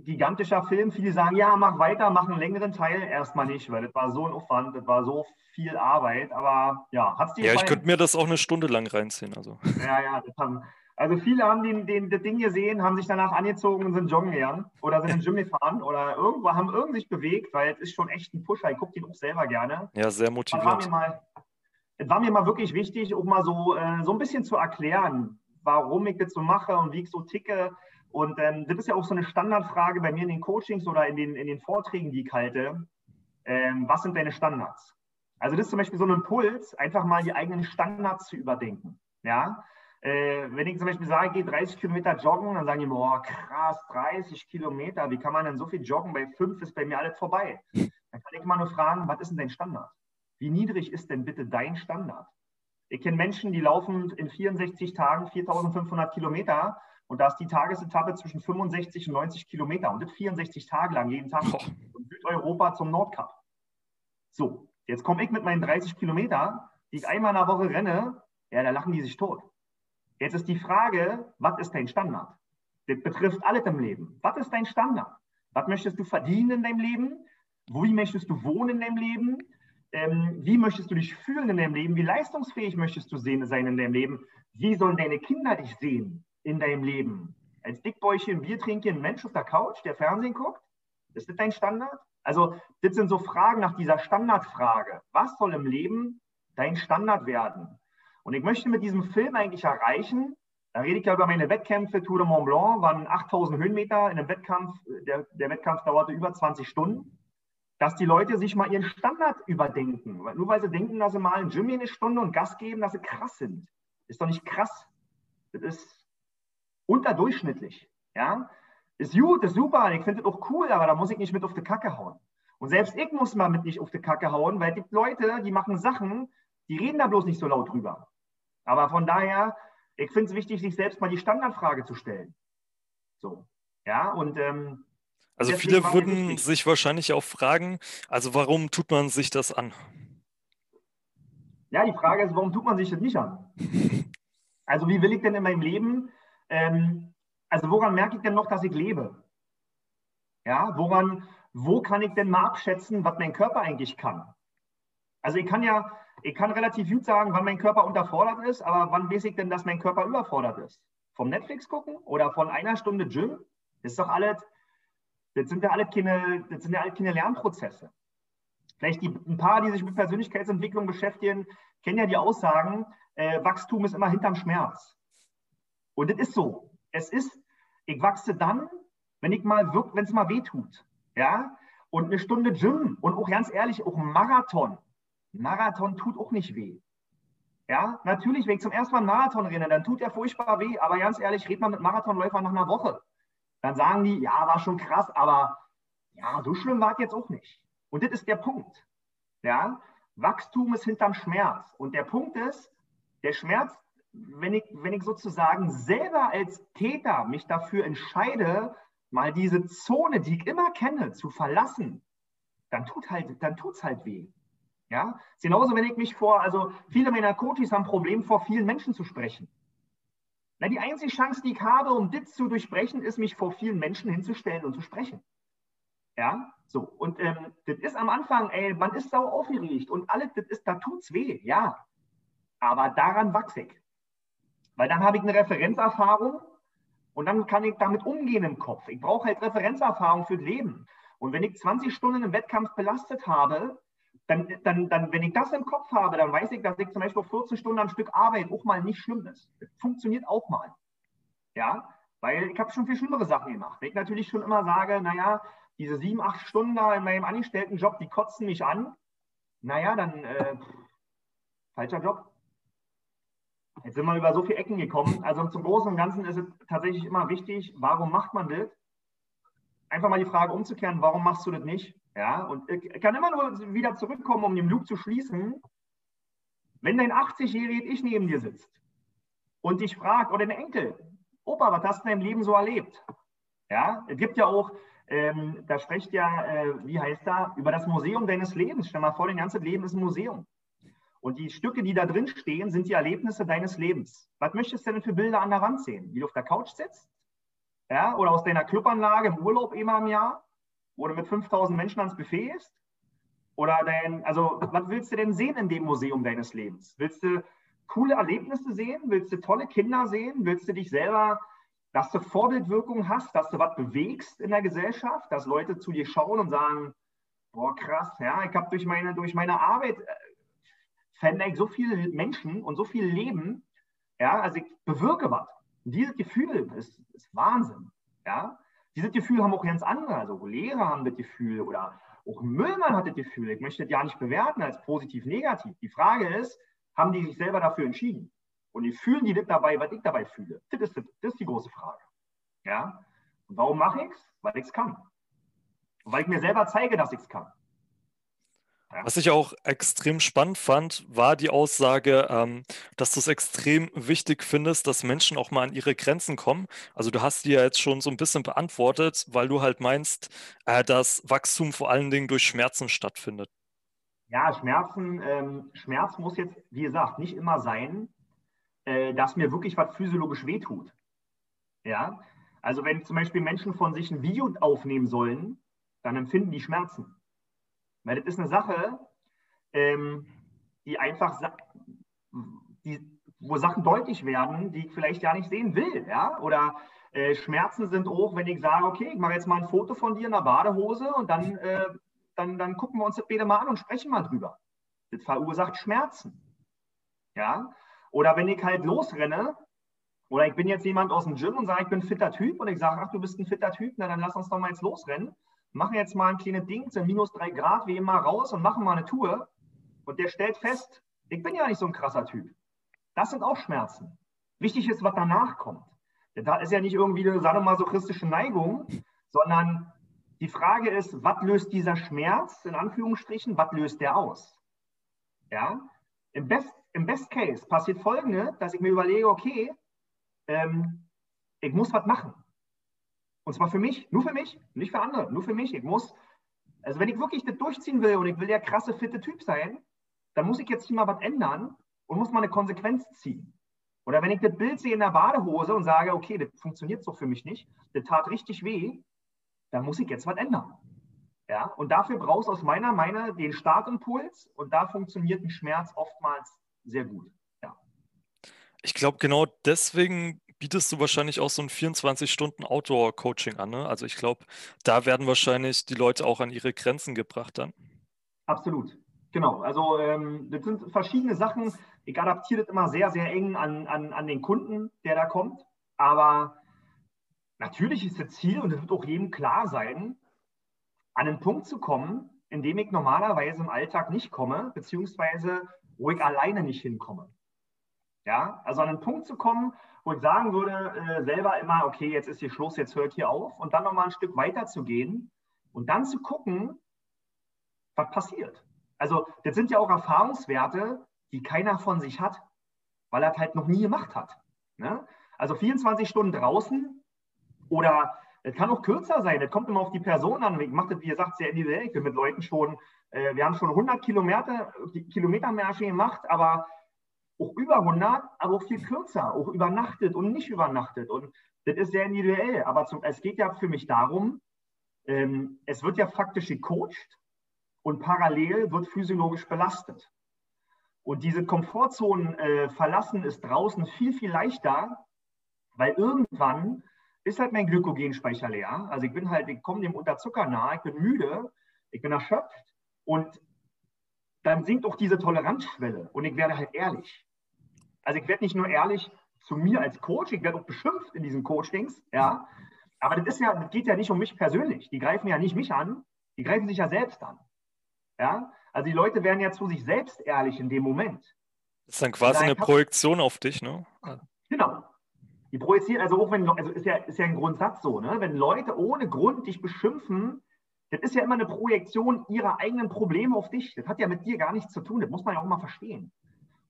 gigantischer Film. Viele sagen, ja, mach weiter, mach einen längeren Teil. Erstmal nicht, weil das war so ein Aufwand, das war so viel Arbeit. Aber ja, hat es dir Ja, ich könnte mir das auch eine Stunde lang reinziehen. Also. Ja, ja, das haben, also viele haben den, den, das Ding gesehen, haben sich danach angezogen und sind joggen gegangen oder sind in Gym gefahren oder irgendwo haben irgendwie sich bewegt, weil es ist schon echt ein Pusher. Ich gucke den auch selber gerne. Ja, sehr motivierend. Es war mir mal, war mir mal wirklich wichtig, um mal so, äh, so ein bisschen zu erklären, warum ich das so mache und wie ich so ticke und ähm, das ist ja auch so eine Standardfrage bei mir in den Coachings oder in den, in den Vorträgen, die ich halte. Ähm, was sind deine Standards? Also das ist zum Beispiel so ein Impuls, einfach mal die eigenen Standards zu überdenken. Ja? Äh, wenn ich zum Beispiel sage, ich gehe 30 Kilometer joggen, dann sagen die, boah, krass, 30 Kilometer, wie kann man denn so viel joggen? Bei fünf ist bei mir alles vorbei. Dann kann ich mal nur fragen, was ist denn dein Standard? Wie niedrig ist denn bitte dein Standard? Ich kenne Menschen, die laufen in 64 Tagen 4500 Kilometer und da ist die Tagesetappe zwischen 65 und 90 Kilometer und das 64 Tage lang jeden Tag von Südeuropa zum Nordkap. So, jetzt komme ich mit meinen 30 Kilometer, die ich einmal in der Woche renne, ja, da lachen die sich tot. Jetzt ist die Frage, was ist dein Standard? Das betrifft alles im Leben. Was ist dein Standard? Was möchtest du verdienen in deinem Leben? Wie möchtest du wohnen in deinem Leben? Ähm, wie möchtest du dich fühlen in deinem Leben? Wie leistungsfähig möchtest du sehen, sein in deinem Leben? Wie sollen deine Kinder dich sehen in deinem Leben? Als Dickbäuchchen, Bier trinken, Mensch auf der Couch, der Fernsehen guckt? Ist das dein Standard? Also, das sind so Fragen nach dieser Standardfrage. Was soll im Leben dein Standard werden? Und ich möchte mit diesem Film eigentlich erreichen, da rede ich ja über meine Wettkämpfe. Tour de Mont Blanc waren 8000 Höhenmeter in einem Wettkampf. Der, der Wettkampf dauerte über 20 Stunden. Dass die Leute sich mal ihren Standard überdenken. Nur weil sie denken, dass sie mal in Gym eine Stunde und Gas geben, dass sie krass sind. Ist doch nicht krass. Das ist unterdurchschnittlich. Ja? Ist gut, ist super. Ich finde das auch cool, aber da muss ich nicht mit auf die Kacke hauen. Und selbst ich muss mal mit nicht auf die Kacke hauen, weil es gibt Leute, die machen Sachen, die reden da bloß nicht so laut drüber. Aber von daher, ich finde es wichtig, sich selbst mal die Standardfrage zu stellen. So. Ja, und ähm, Also viele würden sich wahrscheinlich auch fragen, also warum tut man sich das an? Ja, die Frage ist, warum tut man sich das nicht an? Also wie will ich denn in meinem Leben, ähm, also woran merke ich denn noch, dass ich lebe? Ja, woran, wo kann ich denn mal abschätzen, was mein Körper eigentlich kann? Also ich kann ja, ich kann relativ gut sagen, wann mein Körper unterfordert ist, aber wann weiß ich denn, dass mein Körper überfordert ist? Vom Netflix gucken oder von einer Stunde Gym? Das ist doch alles, das sind ja alle keine, das sind ja alle keine Lernprozesse. Vielleicht die, ein paar, die sich mit Persönlichkeitsentwicklung beschäftigen, kennen ja die Aussagen, äh, Wachstum ist immer hinterm Schmerz. Und das ist so. Es ist, ich wachse dann, wenn ich mal wenn es mal weh tut. Ja? Und eine Stunde Gym und auch ganz ehrlich, auch ein Marathon. Marathon tut auch nicht weh. Ja, natürlich, wenn ich zum ersten Mal einen Marathon renne, dann tut der furchtbar weh. Aber ganz ehrlich, red mal mit Marathonläufern nach einer Woche. Dann sagen die, ja, war schon krass, aber ja, so schlimm war es jetzt auch nicht. Und das ist der Punkt. Ja, Wachstum ist hinterm Schmerz. Und der Punkt ist, der Schmerz, wenn ich, wenn ich sozusagen selber als Täter mich dafür entscheide, mal diese Zone, die ich immer kenne, zu verlassen, dann tut halt, dann tut's halt weh. Ja, ist genauso, wenn ich mich vor, also viele meiner Coaches haben ein Problem, vor vielen Menschen zu sprechen. Na, die einzige Chance, die ich habe, um das zu durchbrechen, ist, mich vor vielen Menschen hinzustellen und zu sprechen. Ja, so. Und ähm, das ist am Anfang, ey, man ist sau aufgeregt und alles, das ist, da tut's weh, ja. Aber daran wachse ich. Weil dann habe ich eine Referenzerfahrung und dann kann ich damit umgehen im Kopf. Ich brauche halt Referenzerfahrung fürs Leben. Und wenn ich 20 Stunden im Wettkampf belastet habe, dann, dann, dann, wenn ich das im Kopf habe, dann weiß ich, dass ich zum Beispiel 14 Stunden am Stück Arbeit auch mal nicht schlimm ist. Das funktioniert auch mal. Ja, weil ich habe schon viel schlimmere Sachen gemacht. Wenn ich natürlich schon immer sage, naja, diese sieben, acht Stunden da in meinem Angestelltenjob, die kotzen mich an, naja, dann äh, falscher Job. Jetzt sind wir über so viele Ecken gekommen. Also zum Großen und Ganzen ist es tatsächlich immer wichtig, warum macht man das? Einfach mal die Frage umzukehren, warum machst du das nicht? Ja, und ich kann immer nur wieder zurückkommen, um den Loop zu schließen. Wenn dein 80-jähriges Ich neben dir sitzt und dich fragt, oder dein Enkel, Opa, was hast du in deinem Leben so erlebt? Ja, es gibt ja auch, ähm, da spricht ja, äh, wie heißt da, über das Museum deines Lebens. Stell mal vor, dein ganzes Leben ist ein Museum. Und die Stücke, die da drin stehen, sind die Erlebnisse deines Lebens. Was möchtest du denn für Bilder an der Wand sehen? Wie du auf der Couch sitzt? Ja, oder aus deiner Clubanlage im Urlaub immer im Jahr? Wo du mit 5000 Menschen ans Buffet isst? Oder dein, also, was willst du denn sehen in dem Museum deines Lebens? Willst du coole Erlebnisse sehen? Willst du tolle Kinder sehen? Willst du dich selber, dass du Vorbildwirkung hast, dass du was bewegst in der Gesellschaft, dass Leute zu dir schauen und sagen, boah, krass, ja, ich habe durch meine, durch meine Arbeit äh, verändere ich so viele Menschen und so viel Leben, ja, also ich bewirke was. Dieses Gefühl ist, ist Wahnsinn, ja. Dieses Gefühl haben auch ganz andere, also Lehrer haben das Gefühl oder auch Müllmann hat das Gefühl. Ich möchte das ja nicht bewerten als positiv, negativ. Die Frage ist, haben die sich selber dafür entschieden? Und die fühlen die das dabei, was ich dabei fühle? Das ist, das ist die große Frage. Ja? Und warum mache ich es? Weil ich es kann. Und weil ich mir selber zeige, dass ich es kann. Ja. Was ich auch extrem spannend fand, war die Aussage, ähm, dass du es extrem wichtig findest, dass Menschen auch mal an ihre Grenzen kommen. Also du hast die ja jetzt schon so ein bisschen beantwortet, weil du halt meinst, äh, dass Wachstum vor allen Dingen durch Schmerzen stattfindet. Ja, Schmerzen, ähm, Schmerz muss jetzt, wie gesagt, nicht immer sein, äh, dass mir wirklich was physiologisch wehtut. Ja, also wenn zum Beispiel Menschen von sich ein Video aufnehmen sollen, dann empfinden die Schmerzen. Weil das ist eine Sache, ähm, die einfach, die, wo Sachen deutlich werden, die ich vielleicht ja nicht sehen will. Ja? Oder äh, Schmerzen sind auch, wenn ich sage, okay, ich mache jetzt mal ein Foto von dir in der Badehose und dann, äh, dann, dann gucken wir uns das beide mal an und sprechen mal drüber. Das verursacht Schmerzen. Ja? Oder wenn ich halt losrenne, oder ich bin jetzt jemand aus dem Gym und sage, ich bin ein fitter Typ und ich sage, ach, du bist ein fitter Typ, na dann lass uns doch mal jetzt losrennen machen jetzt mal ein kleines Ding, sind minus drei Grad, wie immer raus und machen mal eine Tour. Und der stellt fest, ich bin ja nicht so ein krasser Typ. Das sind auch Schmerzen. Wichtig ist, was danach kommt. Da ist ja nicht irgendwie eine sadomasochistische Neigung, sondern die Frage ist, was löst dieser Schmerz, in Anführungsstrichen, was löst der aus? Ja? Im Best, im Best Case passiert folgendes, dass ich mir überlege, okay, ähm, ich muss was machen. Und zwar für mich, nur für mich, nicht für andere, nur für mich. Ich muss, also wenn ich wirklich das durchziehen will und ich will der krasse, fitte Typ sein, dann muss ich jetzt hier mal was ändern und muss mal eine Konsequenz ziehen. Oder wenn ich das Bild sehe in der Badehose und sage, okay, das funktioniert so für mich nicht, das tat richtig weh, dann muss ich jetzt was ändern. Ja, und dafür brauchst du aus meiner Meinung den Startimpuls und da funktioniert ein Schmerz oftmals sehr gut. Ja. Ich glaube, genau deswegen bietest du wahrscheinlich auch so ein 24-Stunden-Outdoor-Coaching an, ne? Also ich glaube, da werden wahrscheinlich die Leute auch an ihre Grenzen gebracht dann. Absolut. Genau. Also ähm, das sind verschiedene Sachen. Ich adaptiere das immer sehr, sehr eng an, an, an den Kunden, der da kommt. Aber natürlich ist das Ziel, und das wird auch jedem klar sein, an einen Punkt zu kommen, in dem ich normalerweise im Alltag nicht komme, beziehungsweise wo ich alleine nicht hinkomme. Ja, also an einen Punkt zu kommen, wo ich sagen würde, äh, selber immer, okay, jetzt ist hier Schluss, jetzt hört hier auf und dann nochmal ein Stück weiter zu gehen und dann zu gucken, was passiert. Also das sind ja auch Erfahrungswerte, die keiner von sich hat, weil er halt noch nie gemacht hat. Ne? Also 24 Stunden draußen oder es kann auch kürzer sein, das kommt immer auf die Person an. Ich mache das, wie gesagt, sehr individuell. Ich bin mit Leuten schon, äh, wir haben schon 100 Kilometer, Kilometermärsche gemacht, aber auch über 100, aber auch viel kürzer, auch übernachtet und nicht übernachtet. Und das ist sehr individuell. Aber zum, es geht ja für mich darum, ähm, es wird ja faktisch gecoacht und parallel wird physiologisch belastet. Und diese Komfortzonen äh, verlassen ist draußen viel, viel leichter, weil irgendwann ist halt mein Glykogenspeicher leer. Also ich bin halt, ich komme dem Unterzucker nahe, ich bin müde, ich bin erschöpft und dann sinkt auch diese Toleranzschwelle und ich werde halt ehrlich. Also ich werde nicht nur ehrlich zu mir als Coach, ich werde auch beschimpft in diesen Coachings, ja. Aber das ist ja, das geht ja nicht um mich persönlich. Die greifen ja nicht mich an, die greifen sich ja selbst an. Ja. Also die Leute werden ja zu sich selbst ehrlich in dem Moment. Das ist dann quasi eine Projektion auf dich, ne? Genau. Die projizieren, also auch wenn, also ist ja, ist ja ein Grundsatz so, ne? Wenn Leute ohne Grund dich beschimpfen, das ist ja immer eine Projektion ihrer eigenen Probleme auf dich. Das hat ja mit dir gar nichts zu tun. Das muss man ja auch mal verstehen.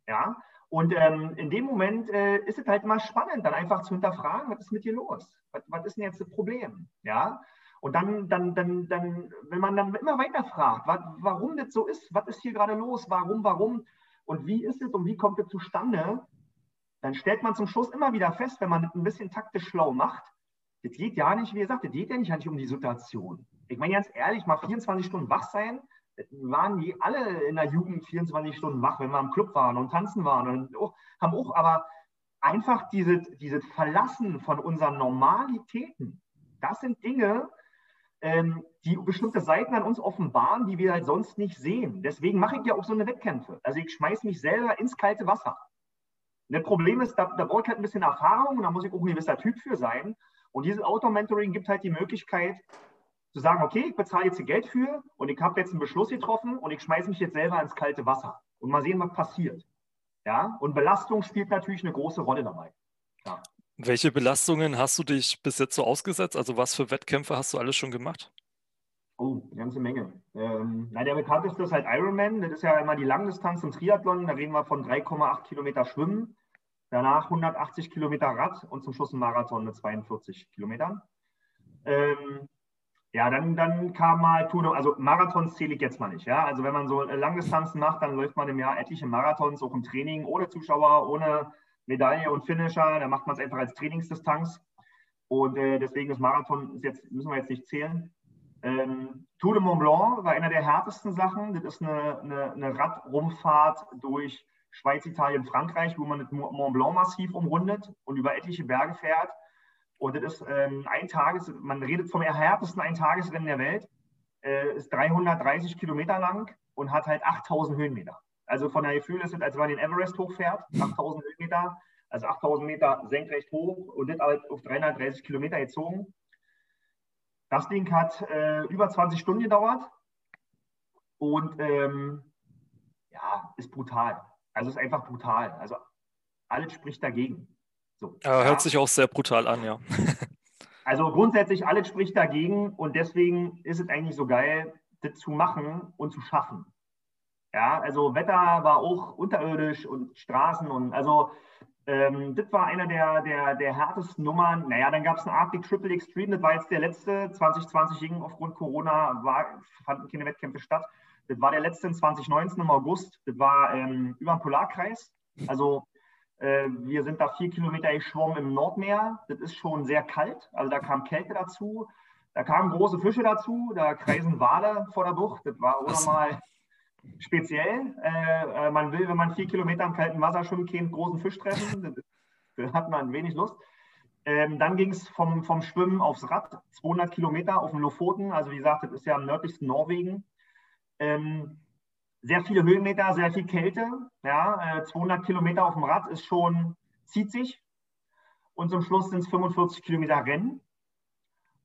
Ja. Und ähm, in dem Moment äh, ist es halt immer spannend, dann einfach zu hinterfragen, was ist mit dir los? Was, was ist denn jetzt das Problem? Ja. Und dann, dann, dann, dann, wenn man dann immer weiter fragt, was, warum das so ist, was ist hier gerade los, warum, warum und wie ist es und wie kommt es zustande, dann stellt man zum Schluss immer wieder fest, wenn man das ein bisschen taktisch schlau macht, das geht ja nicht, wie gesagt, das geht ja nicht eigentlich um die Situation. Ich meine ganz ehrlich, mal 24 Stunden wach sein, waren die alle in der Jugend 24 Stunden wach, wenn wir im Club waren und tanzen waren und auch, haben auch, aber einfach diese, dieses Verlassen von unseren Normalitäten, das sind Dinge, ähm, die bestimmte Seiten an uns offenbaren, die wir halt sonst nicht sehen. Deswegen mache ich ja auch so eine Wettkämpfe. Also ich schmeiße mich selber ins kalte Wasser. Das Problem ist, da, da brauche ich halt ein bisschen Erfahrung und da muss ich auch ein gewisser Typ für sein. Und dieses Auto-Mentoring gibt halt die Möglichkeit, zu sagen, okay, ich bezahle jetzt hier Geld für und ich habe jetzt einen Beschluss getroffen und ich schmeiße mich jetzt selber ins kalte Wasser und mal sehen, was passiert. Ja, und Belastung spielt natürlich eine große Rolle dabei. Ja. Welche Belastungen hast du dich bis jetzt so ausgesetzt? Also was für Wettkämpfe hast du alles schon gemacht? Oh, eine ganze Menge. Ähm, na, der bekannteste ist halt Ironman. Das ist ja immer die Langdistanz im Triathlon. Da reden wir von 3,8 Kilometer Schwimmen, danach 180 Kilometer Rad und zum Schluss ein Marathon mit 42 Kilometern. Ähm, ja, dann, dann kam mal Tour, also Marathons zähle ich jetzt mal nicht. Ja? Also wenn man so Langdistanzen macht, dann läuft man im Jahr etliche Marathons, auch im Training, ohne Zuschauer, ohne Medaille und Finisher. Da macht man es einfach als Trainingsdistanz. Und äh, deswegen das Marathon ist jetzt, müssen wir jetzt nicht zählen. Ähm, Tour de Mont Blanc war einer der härtesten Sachen. Das ist eine, eine, eine Radrumfahrt durch Schweiz, Italien, Frankreich, wo man das Mont Blanc-Massiv umrundet und über etliche Berge fährt. Und das ist ähm, ein Tages, man redet vom härtesten Eintagesrennen der Welt, äh, ist 330 Kilometer lang und hat halt 8000 Höhenmeter. Also von der Gefühl ist es, als wenn man den Everest hochfährt, 8000 Höhenmeter, also 8000 Meter senkrecht hoch und das halt auf 330 Kilometer gezogen. Das Ding hat äh, über 20 Stunden gedauert und ähm, ja, ist brutal. Also ist einfach brutal. Also alles spricht dagegen. So, ja, hört sich auch sehr brutal an, ja. also grundsätzlich alles spricht dagegen und deswegen ist es eigentlich so geil, das zu machen und zu schaffen. Ja, also Wetter war auch unterirdisch und Straßen und also ähm, das war einer der, der, der härtesten Nummern. Naja, dann gab es einen Arctic Triple Extreme, das war jetzt der letzte. 2020 ging aufgrund Corona, war, fanden keine Wettkämpfe statt. Das war der letzte in 2019 im August. Das war ähm, über den Polarkreis. Also wir sind da vier Kilometer geschwommen im Nordmeer. Das ist schon sehr kalt. Also da kam Kälte dazu. Da kamen große Fische dazu. Da kreisen Wale vor der Bucht. Das war auch nochmal speziell. Äh, äh, man will, wenn man vier Kilometer im kalten Wasser schwimmt, keinen großen Fisch treffen. Da hat man wenig Lust. Ähm, dann ging es vom, vom Schwimmen aufs Rad, 200 Kilometer auf dem Lofoten. Also wie gesagt, das ist ja am nördlichsten Norwegen. Ähm, sehr viele Höhenmeter, sehr viel Kälte. Ja, äh, 200 Kilometer auf dem Rad ist schon, zieht sich. Und zum Schluss sind es 45 Kilometer Rennen.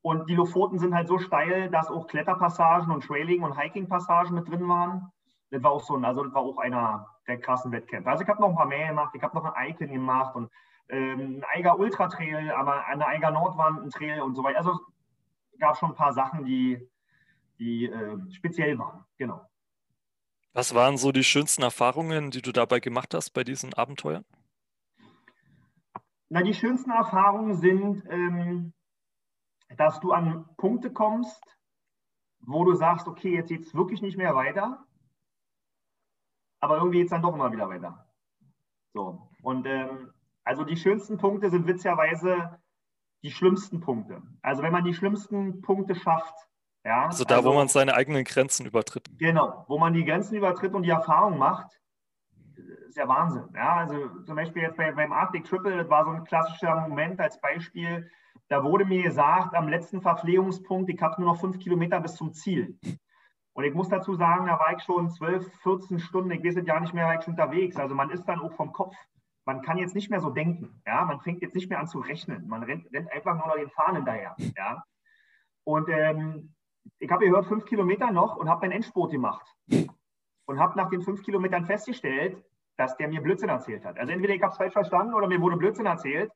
Und die Lofoten sind halt so steil, dass auch Kletterpassagen und Trailing- und Hiking-Passagen mit drin waren das war auch so ein, also das war auch einer der krassen Wettkämpfe. Also ich habe noch ein paar mehr gemacht, ich habe noch ein Icon gemacht und ähm, ein Eiger Ultra Trail, aber eine Eiger Nordwand, ein Trail und so weiter. Also es gab schon ein paar Sachen, die, die äh, speziell waren, genau. Was waren so die schönsten Erfahrungen, die du dabei gemacht hast bei diesen Abenteuern? Na, die schönsten Erfahrungen sind, ähm, dass du an Punkte kommst, wo du sagst, okay, jetzt geht es wirklich nicht mehr weiter aber irgendwie geht es dann doch immer wieder weiter. So, und ähm, also die schönsten Punkte sind witzigerweise die schlimmsten Punkte. Also wenn man die schlimmsten Punkte schafft, ja. Also da, also, wo man seine eigenen Grenzen übertritt. Genau, wo man die Grenzen übertritt und die Erfahrung macht, ist ja Wahnsinn. Ja, also zum Beispiel jetzt bei, beim Arctic Triple, das war so ein klassischer Moment als Beispiel. Da wurde mir gesagt, am letzten Verpflegungspunkt, ich habe nur noch fünf Kilometer bis zum Ziel. Und ich muss dazu sagen, da war ich schon 12, 14 Stunden, ich weiß es ja nicht mehr, war ich schon unterwegs. Also man ist dann auch vom Kopf, man kann jetzt nicht mehr so denken. Ja? Man fängt jetzt nicht mehr an zu rechnen. Man rennt, rennt einfach nur noch den Fahnen hinterher. Ja? Und ähm, ich habe gehört, fünf Kilometer noch und habe meinen Endspurt gemacht. Und habe nach den fünf Kilometern festgestellt, dass der mir Blödsinn erzählt hat. Also entweder ich habe es falsch verstanden oder mir wurde Blödsinn erzählt.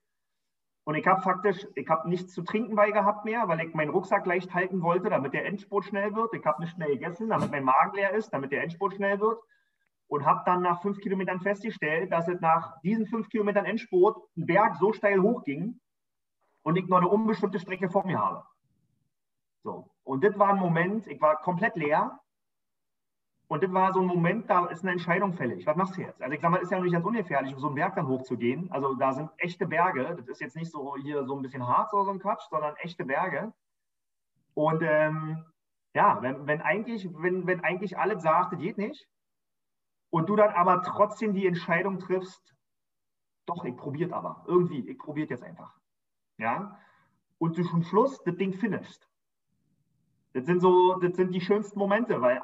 Und ich habe faktisch, ich habe nichts zu trinken bei gehabt mehr, weil ich meinen Rucksack leicht halten wollte, damit der Endspurt schnell wird. Ich habe nicht schnell gegessen, damit mein Magen leer ist, damit der Endspurt schnell wird. Und habe dann nach fünf Kilometern festgestellt, dass es nach diesen fünf Kilometern Endspurt ein Berg so steil hochging und ich noch eine unbestimmte Strecke vor mir habe. So. Und das war ein Moment, ich war komplett leer und das war so ein Moment, da ist eine Entscheidung fällig. Was machst du jetzt? Also ich sag mal, ist ja nicht ganz ungefährlich, um so einen Berg dann hochzugehen. Also da sind echte Berge. Das ist jetzt nicht so hier so ein bisschen hart oder so ein Quatsch, sondern echte Berge. Und ähm, ja, wenn, wenn, eigentlich, wenn, wenn eigentlich alles sagt, das geht nicht, und du dann aber trotzdem die Entscheidung triffst, doch, ich probiert aber. Irgendwie, ich probiert jetzt einfach. Ja. Und du zum Schluss das Ding finishst. Das sind so, das sind die schönsten Momente, weil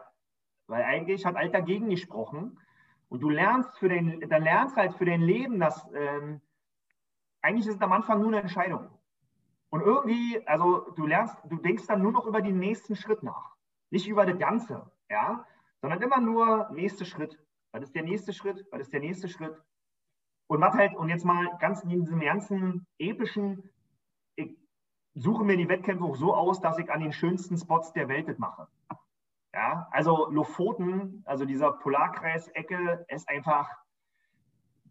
weil eigentlich hat alt dagegen gesprochen. Und du lernst für den, dann lernst halt für dein Leben, dass ähm, eigentlich ist es am Anfang nur eine Entscheidung. Und irgendwie, also du lernst, du denkst dann nur noch über den nächsten Schritt nach. Nicht über das Ganze, ja, sondern immer nur nächster Schritt. Was ist der nächste Schritt? Was ist der nächste Schritt? Und was halt, und jetzt mal ganz in diesem ganzen epischen, suche mir die Wettkämpfe auch so aus, dass ich an den schönsten Spots der Welt das mache. Ja, also Lofoten, also dieser Polarkreisecke, ist einfach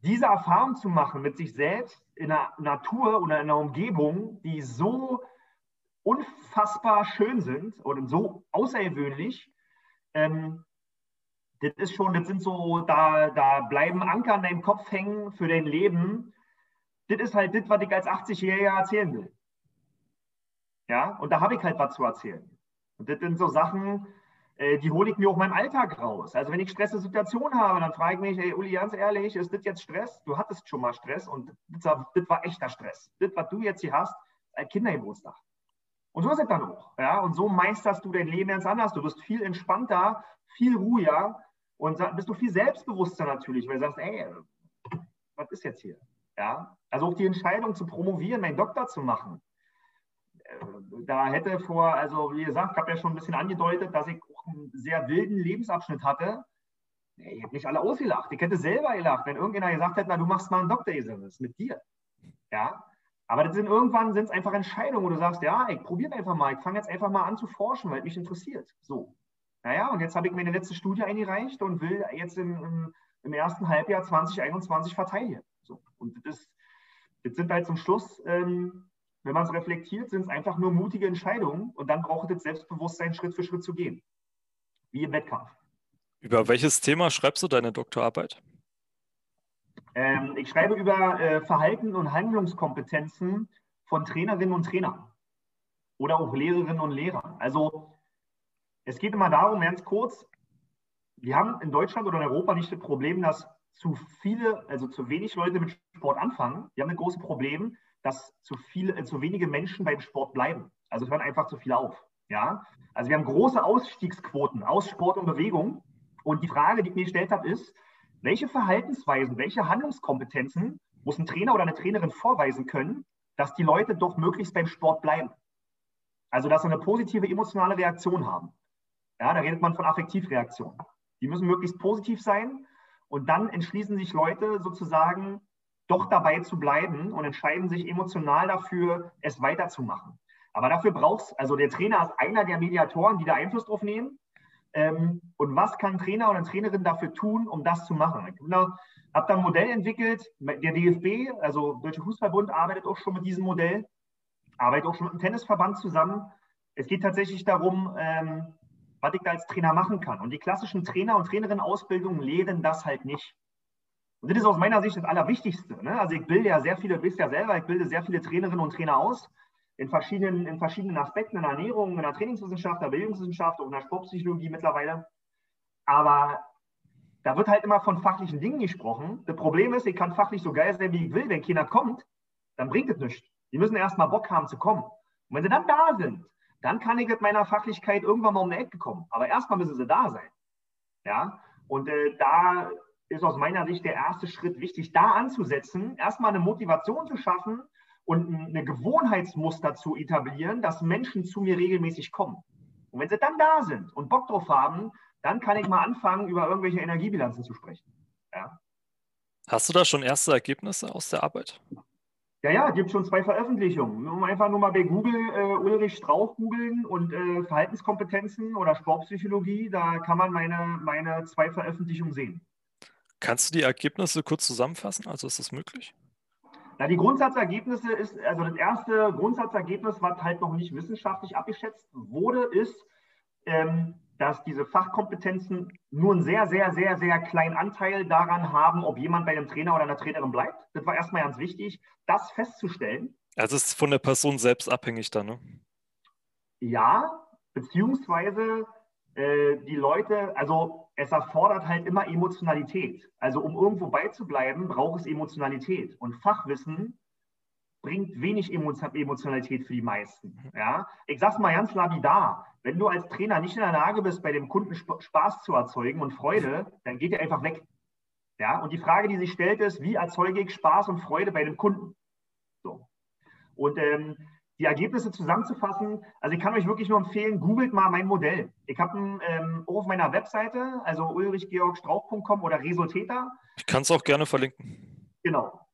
diese Erfahrung zu machen mit sich selbst in der Natur oder in einer Umgebung, die so unfassbar schön sind und so außergewöhnlich, ähm, das ist schon, das sind so, da, da bleiben Anker in deinem Kopf hängen für dein Leben. Das ist halt das, was ich als 80-Jähriger erzählen will. Ja, und da habe ich halt was zu erzählen. Und das sind so Sachen, äh, die hole ich mir auch meinem Alltag raus. Also wenn ich stressige Situationen habe, dann frage ich mich, hey Uli, ganz ehrlich, ist das jetzt Stress? Du hattest schon mal Stress und das war, das war echter Stress. Das, was du jetzt hier hast, ein Kindergeburtstag. Und so ist es dann auch. Ja? Und so meisterst du dein Leben ganz anders. Du wirst viel entspannter, viel ruhiger und bist du viel selbstbewusster natürlich, weil du sagst, ey, was ist jetzt hier? Ja? Also auch die Entscheidung zu promovieren, meinen Doktor zu machen. Äh, da hätte vor, also wie gesagt, ich habe ja schon ein bisschen angedeutet, dass ich auch einen sehr wilden Lebensabschnitt hatte. Ich hätte nicht alle ausgelacht. Ich hätte selber gelacht, wenn irgendjemand gesagt hätte, na, du machst mal einen Doktor, ist mit dir. Ja, aber das sind irgendwann sind es einfach Entscheidungen, wo du sagst, ja, ich probiere einfach mal, ich fange jetzt einfach mal an zu forschen, weil mich interessiert. So. Naja, und jetzt habe ich meine letzte Studie eingereicht und will jetzt im, im, ersten Halbjahr 2021 verteidigen. So. Und das, das sind halt zum Schluss, ähm, wenn man es reflektiert, sind es einfach nur mutige Entscheidungen und dann braucht es Selbstbewusstsein, Schritt für Schritt zu gehen. Wie im Wettkampf. Über welches Thema schreibst du deine Doktorarbeit? Ähm, ich schreibe über äh, Verhalten und Handlungskompetenzen von Trainerinnen und Trainern oder auch Lehrerinnen und Lehrern. Also es geht immer darum, ganz kurz, wir haben in Deutschland oder in Europa nicht das Problem, dass zu viele, also zu wenig Leute mit Sport anfangen. Wir haben ein großes Problem, dass zu viele, äh, zu wenige Menschen beim Sport bleiben. Also es hören einfach zu viele auf. Ja? Also wir haben große Ausstiegsquoten aus Sport und Bewegung. Und die Frage, die ich mir gestellt habe, ist, welche Verhaltensweisen, welche Handlungskompetenzen muss ein Trainer oder eine Trainerin vorweisen können, dass die Leute doch möglichst beim Sport bleiben? Also, dass sie eine positive emotionale Reaktion haben. Ja, da redet man von Affektivreaktionen. Die müssen möglichst positiv sein und dann entschließen sich Leute sozusagen doch dabei zu bleiben und entscheiden sich emotional dafür, es weiterzumachen. Aber dafür brauchst, also der Trainer ist einer der Mediatoren, die da Einfluss drauf nehmen. Ähm, und was kann Trainer oder Trainerin dafür tun, um das zu machen? Ich habe da ein Modell entwickelt. Der DFB, also Deutsche Fußballbund, arbeitet auch schon mit diesem Modell, arbeitet auch schon mit dem Tennisverband zusammen. Es geht tatsächlich darum, ähm, was ich da als Trainer machen kann. Und die klassischen Trainer- und Trainerinnen-Ausbildungen lehren das halt nicht. Und das ist aus meiner Sicht das Allerwichtigste. Ne? Also ich bilde ja sehr viele, du bist ja selber, ich bilde sehr viele Trainerinnen und Trainer aus in verschiedenen, in verschiedenen Aspekten, in der Ernährung, in der Trainingswissenschaft, der Bildungswissenschaft und in der Sportpsychologie mittlerweile. Aber da wird halt immer von fachlichen Dingen gesprochen. Das Problem ist, ich kann fachlich so geil sein, wie ich will. Wenn keiner kommt, dann bringt es nichts. Die müssen erstmal Bock haben zu kommen. Und wenn sie dann da sind, dann kann ich mit meiner Fachlichkeit irgendwann mal um die Ecke kommen. Aber erstmal müssen sie da sein. Ja, und äh, da ist aus meiner Sicht der erste Schritt wichtig, da anzusetzen, erstmal eine Motivation zu schaffen und eine Gewohnheitsmuster zu etablieren, dass Menschen zu mir regelmäßig kommen. Und wenn sie dann da sind und Bock drauf haben, dann kann ich mal anfangen, über irgendwelche Energiebilanzen zu sprechen. Ja. Hast du da schon erste Ergebnisse aus der Arbeit? Ja, ja, gibt schon zwei Veröffentlichungen. Um einfach nur mal bei Google äh, Ulrich Strauch googeln und äh, Verhaltenskompetenzen oder Sportpsychologie, da kann man meine, meine zwei Veröffentlichungen sehen. Kannst du die Ergebnisse kurz zusammenfassen? Also ist das möglich? Na, die Grundsatzergebnisse ist, also das erste Grundsatzergebnis, was halt noch nicht wissenschaftlich abgeschätzt wurde, ist, ähm, dass diese Fachkompetenzen nur einen sehr, sehr, sehr, sehr kleinen Anteil daran haben, ob jemand bei einem Trainer oder einer Trainerin bleibt. Das war erstmal ganz wichtig, das festzustellen. Also es ist von der Person selbst abhängig dann, ne? Ja, beziehungsweise äh, die Leute, also es erfordert halt immer Emotionalität. Also um irgendwo beizubleiben, braucht es Emotionalität. Und Fachwissen bringt wenig Emotionalität für die meisten. Ja? Ich sage es mal ganz lapidar. Wenn du als Trainer nicht in der Lage bist, bei dem Kunden Spaß zu erzeugen und Freude, dann geht er einfach weg. Ja? Und die Frage, die sich stellt, ist, wie erzeuge ich Spaß und Freude bei dem Kunden? So. Und ähm, die Ergebnisse zusammenzufassen. Also ich kann euch wirklich nur empfehlen, googelt mal mein Modell. Ich habe ähm, auf meiner Webseite, also ulrichgeorgstrauch.com oder Resulteta. Ich kann es auch gerne verlinken. Genau.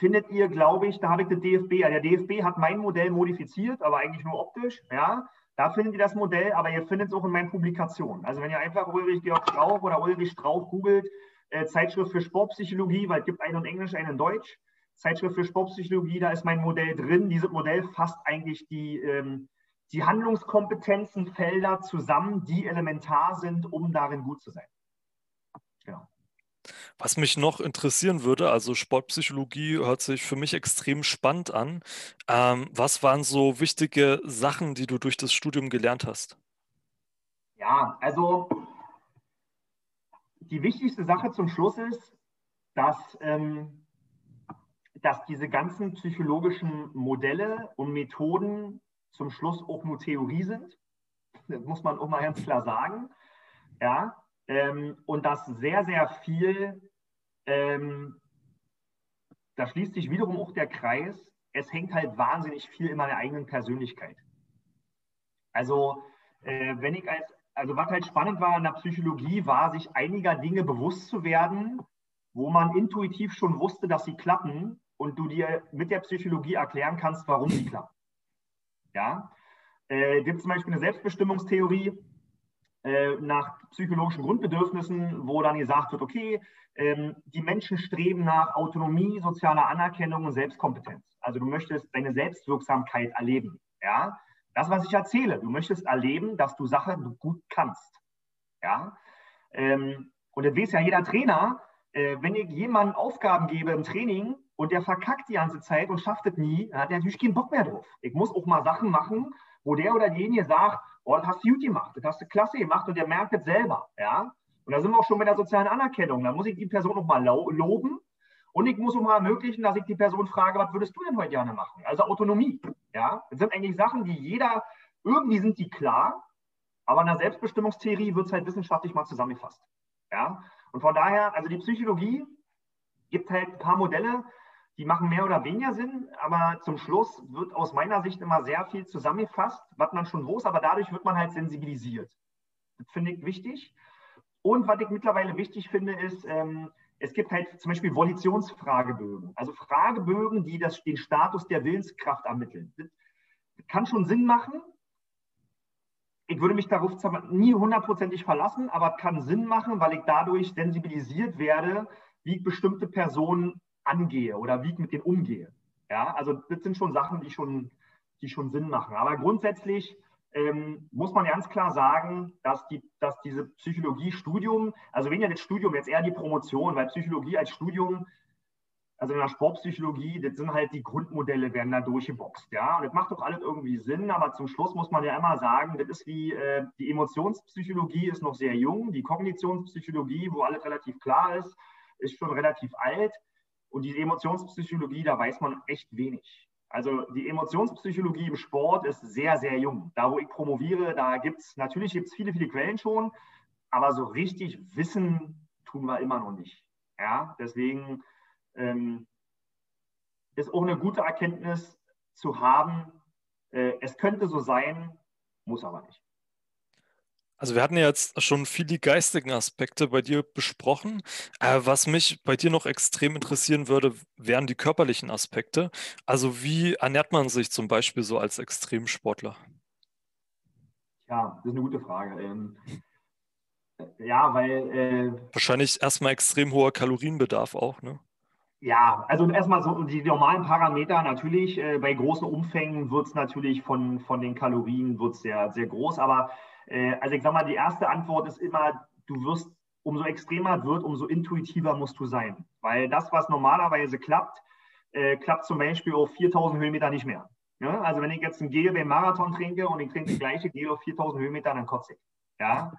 findet ihr, glaube ich, da habe ich das DFB, ja, der DFB hat mein Modell modifiziert, aber eigentlich nur optisch, ja. Da findet ihr das Modell, aber ihr findet es auch in meinen Publikationen. Also wenn ihr einfach Ulrich Georg Strauch oder Ulrich Strauch googelt, äh, Zeitschrift für Sportpsychologie, weil es gibt einen in Englisch, einen in Deutsch, Zeitschrift für Sportpsychologie, da ist mein Modell drin. Dieses Modell fasst eigentlich die, ähm, die Handlungskompetenzenfelder zusammen, die elementar sind, um darin gut zu sein. Genau. Was mich noch interessieren würde, also Sportpsychologie hört sich für mich extrem spannend an. Ähm, was waren so wichtige Sachen, die du durch das Studium gelernt hast? Ja, also die wichtigste Sache zum Schluss ist, dass, ähm, dass diese ganzen psychologischen Modelle und Methoden zum Schluss auch nur Theorie sind. Das muss man auch mal ganz klar sagen. Ja, ähm, und dass sehr, sehr viel, ähm, da schließt sich wiederum auch der Kreis, es hängt halt wahnsinnig viel in meiner eigenen Persönlichkeit. Also, äh, wenn ich als, also was halt spannend war in der Psychologie, war, sich einiger Dinge bewusst zu werden, wo man intuitiv schon wusste, dass sie klappen und du dir mit der Psychologie erklären kannst, warum sie klappen. Ja, äh, gibt zum Beispiel eine Selbstbestimmungstheorie äh, nach psychologischen Grundbedürfnissen, wo dann gesagt wird, okay, ähm, die Menschen streben nach Autonomie, sozialer Anerkennung und Selbstkompetenz. Also du möchtest deine Selbstwirksamkeit erleben. Ja, das, was ich erzähle, du möchtest erleben, dass du Sachen gut kannst. Ja, ähm, und das weiß ja jeder Trainer, äh, wenn ich jemandem Aufgaben gebe im Training und der verkackt die ganze Zeit und schafft es nie, dann hat er natürlich keinen Bock mehr drauf. Ich muss auch mal Sachen machen, wo der oder diejenige sagt, oh, das hast du gut gemacht, das hast du klasse gemacht und der merkt es selber. Ja? Und da sind wir auch schon bei der sozialen Anerkennung. Da muss ich die Person noch mal loben und ich muss auch mal ermöglichen, dass ich die Person frage, was würdest du denn heute gerne machen? Also Autonomie. Ja? Das sind eigentlich Sachen, die jeder, irgendwie sind die klar, aber in der Selbstbestimmungstheorie wird es halt wissenschaftlich mal zusammengefasst. Ja? Und von daher, also die Psychologie gibt halt ein paar Modelle, die machen mehr oder weniger Sinn, aber zum Schluss wird aus meiner Sicht immer sehr viel zusammengefasst, was man schon wusste, aber dadurch wird man halt sensibilisiert. Das finde ich wichtig. Und was ich mittlerweile wichtig finde, ist, ähm, es gibt halt zum Beispiel Volitionsfragebögen, also Fragebögen, die das, den Status der Willenskraft ermitteln. Das kann schon Sinn machen. Ich würde mich darauf nie hundertprozentig verlassen, aber kann Sinn machen, weil ich dadurch sensibilisiert werde, wie bestimmte Personen angehe oder wie ich mit denen umgehe. Ja, also das sind schon Sachen, die schon, die schon Sinn machen. Aber grundsätzlich ähm, muss man ganz klar sagen, dass, die, dass diese Psychologiestudium, also weniger das Studium, jetzt eher die Promotion, weil Psychologie als Studium, also in der Sportpsychologie, das sind halt die Grundmodelle, werden da durchgeboxt. Ja, und das macht doch alles irgendwie Sinn, aber zum Schluss muss man ja immer sagen, das ist wie äh, die Emotionspsychologie ist noch sehr jung, die Kognitionspsychologie, wo alles relativ klar ist, ist schon relativ alt. Und die Emotionspsychologie, da weiß man echt wenig. Also die Emotionspsychologie im Sport ist sehr, sehr jung. Da, wo ich promoviere, da gibt es, natürlich gibt viele, viele Quellen schon, aber so richtig wissen tun wir immer noch nicht. Ja, deswegen ähm, ist auch eine gute Erkenntnis zu haben, äh, es könnte so sein, muss aber nicht. Also wir hatten ja jetzt schon viel die geistigen Aspekte bei dir besprochen. Äh, was mich bei dir noch extrem interessieren würde, wären die körperlichen Aspekte. Also wie ernährt man sich zum Beispiel so als Extremsportler? Ja, das ist eine gute Frage. Ähm, ja, weil... Äh, Wahrscheinlich erstmal extrem hoher Kalorienbedarf auch, ne? Ja, also erstmal so die normalen Parameter natürlich. Äh, bei großen Umfängen wird es natürlich von, von den Kalorien wird's sehr, sehr groß, aber äh, also ich sage mal, die erste Antwort ist immer, du wirst, umso extremer wird, umso intuitiver musst du sein. Weil das, was normalerweise klappt, äh, klappt zum Beispiel auf 4000 Höhenmeter nicht mehr. Ja? Also wenn ich jetzt ein Gel beim Marathon trinke und ich trinke das gleiche Gel auf 4000 Höhenmeter, dann kotze ich. Ja?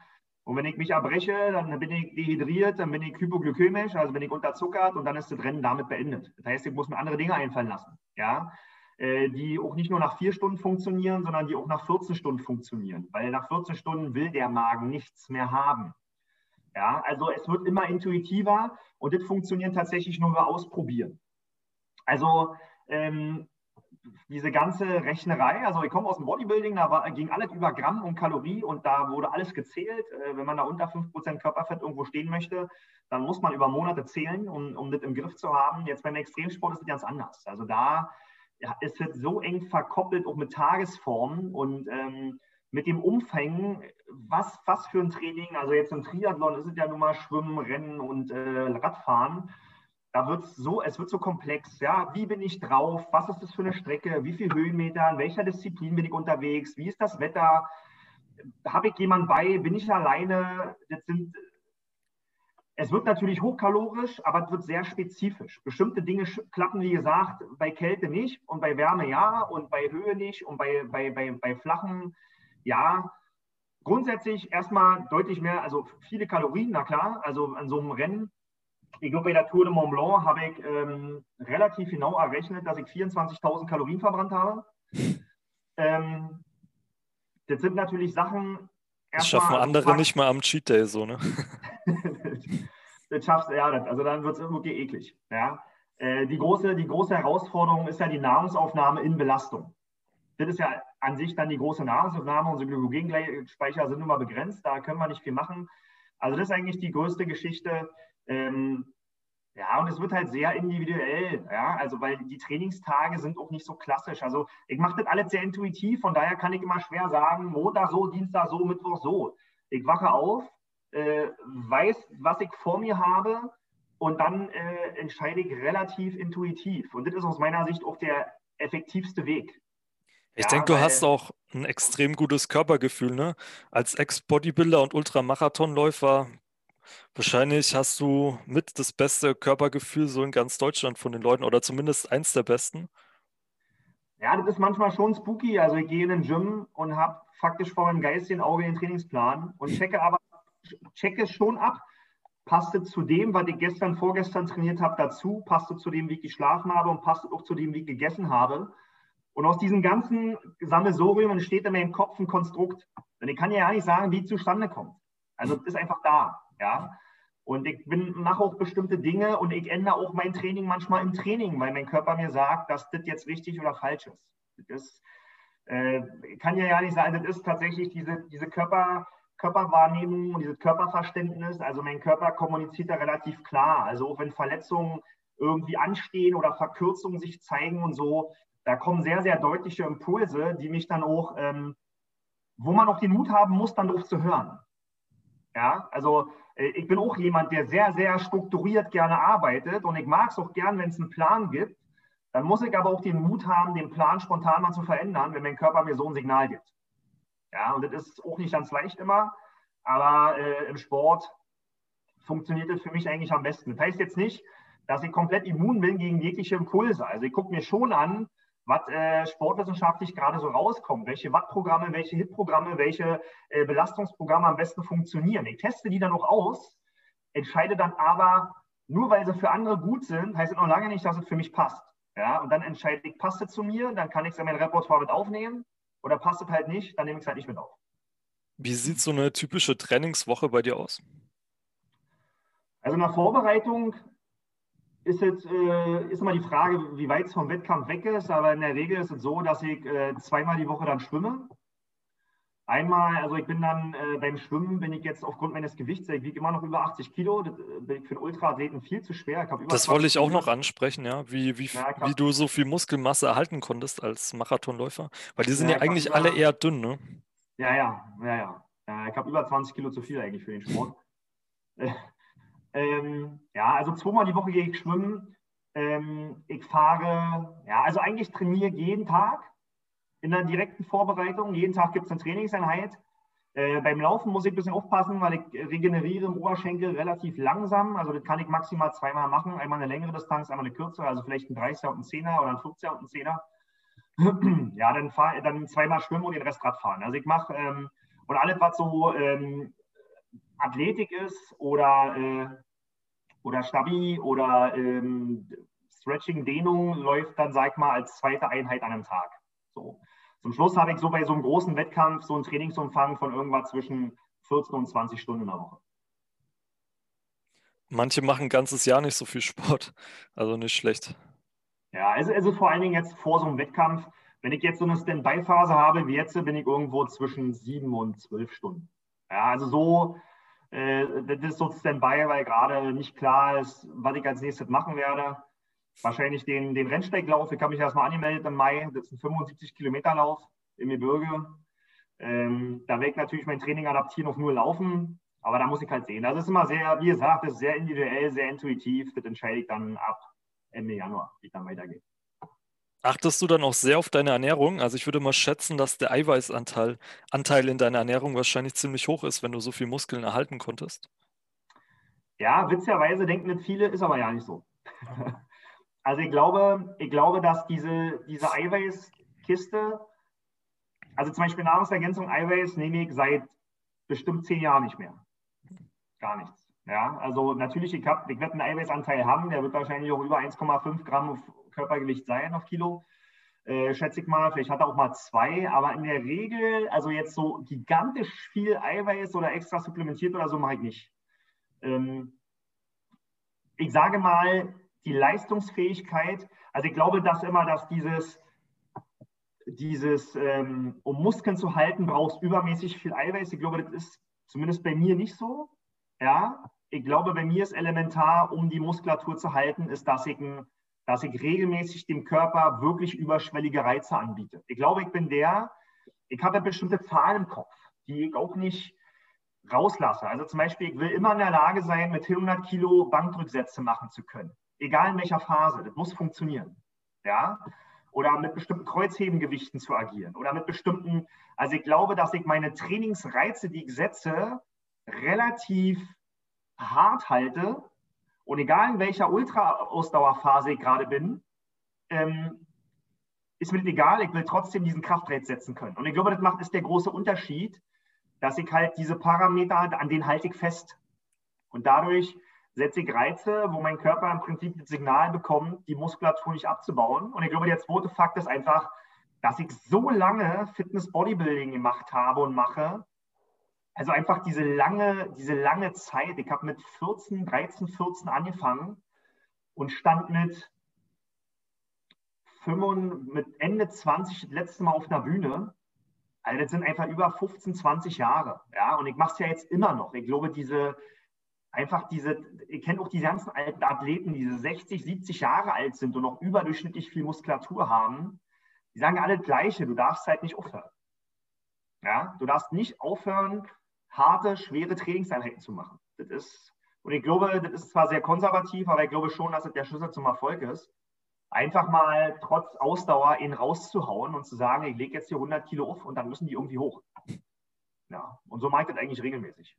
Und wenn ich mich erbreche, dann bin ich dehydriert, dann bin ich hypoglykämisch, also bin ich unterzuckert und dann ist das Rennen damit beendet. Das heißt, ich muss mir andere Dinge einfallen lassen. Ja? Äh, die auch nicht nur nach vier Stunden funktionieren, sondern die auch nach 14 Stunden funktionieren. Weil nach 14 Stunden will der Magen nichts mehr haben. Ja, also es wird immer intuitiver und das funktioniert tatsächlich nur über Ausprobieren. Also ähm, diese ganze Rechnerei, also ich komme aus dem Bodybuilding, da war, ging alles über Gramm und Kalorie und da wurde alles gezählt. Äh, wenn man da unter 5% Körperfett irgendwo stehen möchte, dann muss man über Monate zählen, um, um das im Griff zu haben. Jetzt beim Extremsport ist es ganz anders. Also da ja, es so eng verkoppelt, auch mit Tagesformen und ähm, mit dem Umfang, was, was für ein Training, also jetzt im Triathlon ist es ja nun mal Schwimmen, Rennen und äh, Radfahren da wird es so, es wird so komplex. Ja, wie bin ich drauf? Was ist das für eine Strecke? Wie viele Höhenmeter? In welcher Disziplin bin ich unterwegs? Wie ist das Wetter? Habe ich jemanden bei? Bin ich alleine? Das sind, es wird natürlich hochkalorisch, aber es wird sehr spezifisch. Bestimmte Dinge klappen, wie gesagt, bei Kälte nicht und bei Wärme ja und bei Höhe nicht und bei, bei, bei, bei flachen ja. Grundsätzlich erstmal deutlich mehr, also viele Kalorien, na klar, also an so einem Rennen ich glaube, bei der Tour de Mont Blanc habe ich ähm, relativ genau errechnet, dass ich 24.000 Kalorien verbrannt habe. Ähm, das sind natürlich Sachen. Das schaffen andere Tag, nicht mal am Cheat Day so, ne? das schaffst ja, das, also dann wird es irgendwie eklig. Ja? Äh, die, große, die große Herausforderung ist ja die Nahrungsaufnahme in Belastung. Das ist ja an sich dann die große Nahrungsaufnahme. Unsere Glykogenspeicher sind nun mal begrenzt, da können wir nicht viel machen. Also das ist eigentlich die größte Geschichte. Ähm, ja, und es wird halt sehr individuell, ja, also weil die Trainingstage sind auch nicht so klassisch. Also ich mache das alles sehr intuitiv, von daher kann ich immer schwer sagen, Montag so, Dienstag so, Mittwoch so. Ich wache auf, äh, weiß, was ich vor mir habe und dann äh, entscheide ich relativ intuitiv. Und das ist aus meiner Sicht auch der effektivste Weg. Ich ja, denke, du hast auch ein extrem gutes Körpergefühl, ne? Als Ex-Bodybuilder und Ultramarathonläufer Wahrscheinlich hast du mit das beste Körpergefühl so in ganz Deutschland von den Leuten oder zumindest eins der besten. Ja, das ist manchmal schon spooky. Also ich gehe in den Gym und habe faktisch vor meinem geistigen Auge den Trainingsplan und checke aber checke schon ab. Passte zu dem, was ich gestern, vorgestern trainiert habe, dazu, passte zu dem, wie ich geschlafen habe und passte auch zu dem, wie ich gegessen habe. Und aus diesem ganzen Sammelsurium entsteht in meinem Kopf ein Konstrukt. Und ich kann ja nicht sagen, wie es zustande kommt. Also es ist einfach da. Ja? Und ich mache auch bestimmte Dinge und ich ändere auch mein Training manchmal im Training, weil mein Körper mir sagt, dass das jetzt richtig oder falsch ist. Das äh, kann ja ja nicht sein, das ist tatsächlich diese, diese Körper, Körperwahrnehmung und dieses Körperverständnis. Also mein Körper kommuniziert da relativ klar. Also auch wenn Verletzungen irgendwie anstehen oder Verkürzungen sich zeigen und so, da kommen sehr, sehr deutliche Impulse, die mich dann auch, ähm, wo man auch den Mut haben muss, dann drauf zu hören. Ja, also äh, ich bin auch jemand, der sehr, sehr strukturiert gerne arbeitet und ich mag es auch gern, wenn es einen Plan gibt. Dann muss ich aber auch den Mut haben, den Plan spontan mal zu verändern, wenn mein Körper mir so ein Signal gibt. Ja, und das ist auch nicht ganz leicht immer, aber äh, im Sport funktioniert das für mich eigentlich am besten. Das heißt jetzt nicht, dass ich komplett immun bin gegen jegliche Impulse. Also ich gucke mir schon an, was äh, sportwissenschaftlich gerade so rauskommt, welche Wattprogramme, welche Hitprogramme, welche äh, Belastungsprogramme am besten funktionieren. Ich teste die dann auch aus, entscheide dann aber, nur weil sie für andere gut sind, heißt es noch lange nicht, dass es für mich passt. Ja, und dann entscheide ich, passt es zu mir, dann kann ich es in mein Repertoire mit aufnehmen oder passt es halt nicht, dann nehme ich es halt nicht mit auf. Wie sieht so eine typische Trainingswoche bei dir aus? Also in der Vorbereitung ist jetzt äh, ist immer die Frage, wie weit es vom Wettkampf weg ist, aber in der Regel ist es so, dass ich äh, zweimal die Woche dann schwimme. Einmal, also ich bin dann äh, beim Schwimmen, bin ich jetzt aufgrund meines Gewichts, ich wiege immer noch über 80 Kilo, das äh, bin ich für einen Ultraathleten viel zu schwer. das wollte ich auch noch ansprechen, ja, wie, wie, ja, wie du so viel Muskelmasse erhalten konntest als Marathonläufer, weil die sind ja, ja eigentlich alle eher dünn, ne? Ja, ja, ja, ja. ja ich habe über 20 Kilo zu viel eigentlich für den Sport. Ähm, ja, also zweimal die Woche gehe ich schwimmen. Ähm, ich fahre, ja, also eigentlich trainiere jeden Tag in der direkten Vorbereitung. Jeden Tag gibt es eine Trainingseinheit. Äh, beim Laufen muss ich ein bisschen aufpassen, weil ich regeneriere im Oberschenkel relativ langsam. Also das kann ich maximal zweimal machen. Einmal eine längere Distanz, einmal eine kürzere, also vielleicht ein 30er und ein 10er oder ein 50er und ein 10er. ja, dann, fahr, dann zweimal schwimmen und den Rest Rad fahren. Also ich mache ähm, und alles, was so ähm, Athletik ist oder, äh, oder Stabi oder ähm, Stretching, Dehnung läuft dann, sag ich mal, als zweite Einheit an einem Tag. So. Zum Schluss habe ich so bei so einem großen Wettkampf so einen Trainingsumfang von irgendwas zwischen 14 und 20 Stunden in der Woche. Manche machen ein ganzes Jahr nicht so viel Sport, also nicht schlecht. Ja, also, also vor allen Dingen jetzt vor so einem Wettkampf, wenn ich jetzt so eine Standby-Phase habe wie jetzt, bin ich irgendwo zwischen sieben und zwölf Stunden. Ja, also so, das ist so Standby, weil gerade nicht klar ist, was ich als nächstes machen werde. Wahrscheinlich den, den Rennsteiglauf. Ich habe mich erstmal angemeldet im Mai. Das ist ein 75 Kilometer Lauf im Gebirge. Ähm, da werde ich natürlich mein Training adaptieren auf nur Laufen. Aber da muss ich halt sehen. Das ist immer sehr, wie gesagt, das ist sehr individuell, sehr intuitiv. Das entscheide ich dann ab Ende Januar, wie es dann weitergeht. Achtest du dann auch sehr auf deine Ernährung? Also ich würde mal schätzen, dass der Eiweißanteil Anteil in deiner Ernährung wahrscheinlich ziemlich hoch ist, wenn du so viel Muskeln erhalten konntest. Ja, witzigerweise denken nicht viele, ist aber ja nicht so. Also ich glaube, ich glaube, dass diese, diese Eiweißkiste, also zum Beispiel Nahrungsergänzung Eiweiß nehme ich seit bestimmt zehn Jahren nicht mehr. Gar nichts. Ja, also natürlich, ich, hab, ich werde einen Eiweißanteil haben, der wird wahrscheinlich auch über 1,5 Gramm Körpergewicht sein auf Kilo. Äh, schätze ich mal, vielleicht hat er auch mal zwei, aber in der Regel, also jetzt so gigantisch viel Eiweiß oder extra supplementiert oder so mache ich nicht. Ähm, ich sage mal, die Leistungsfähigkeit, also ich glaube, dass immer, dass dieses, dieses ähm, um Muskeln zu halten, brauchst übermäßig viel Eiweiß. Ich glaube, das ist zumindest bei mir nicht so. Ja, ich glaube, bei mir ist elementar, um die Muskulatur zu halten, ist, dass ich, ein, dass ich regelmäßig dem Körper wirklich überschwellige Reize anbiete. Ich glaube, ich bin der, ich habe bestimmte Zahlen im Kopf, die ich auch nicht rauslasse. Also zum Beispiel, ich will immer in der Lage sein, mit 100 Kilo Bankdrücksätze machen zu können. Egal in welcher Phase, das muss funktionieren. Ja? Oder mit bestimmten Kreuzhebengewichten zu agieren. Oder mit bestimmten, also ich glaube, dass ich meine Trainingsreize, die ich setze, relativ hart halte und egal in welcher Ultra-Ausdauerphase ich gerade bin, ähm, ist mir egal, ich will trotzdem diesen Kraftreiz setzen können. Und ich glaube, das macht ist der große Unterschied, dass ich halt diese Parameter, an denen halte ich fest. Und dadurch setze ich Reize, wo mein Körper im Prinzip das Signal bekommt, die Muskulatur nicht abzubauen. Und ich glaube, der zweite Fakt ist einfach, dass ich so lange Fitness-Bodybuilding gemacht habe und mache, also einfach diese lange, diese lange Zeit. Ich habe mit 14, 13, 14 angefangen und stand mit, 5, mit Ende 20 das letzte Mal auf einer Bühne. Also das sind einfach über 15, 20 Jahre. Ja, und ich mache es ja jetzt immer noch. Ich glaube, diese, einfach diese, ihr kennt auch diese ganzen alten Athleten, die 60, 70 Jahre alt sind und noch überdurchschnittlich viel Muskulatur haben. Die sagen alle das Gleiche, du darfst halt nicht aufhören. Ja, du darfst nicht aufhören, harte, schwere Trainingseinheiten zu machen. Das ist, und ich glaube, das ist zwar sehr konservativ, aber ich glaube schon, dass es der Schlüssel zum Erfolg ist. Einfach mal trotz Ausdauer ihn rauszuhauen und zu sagen, ich lege jetzt hier 100 Kilo auf und dann müssen die irgendwie hoch. Ja, und so meint das eigentlich regelmäßig.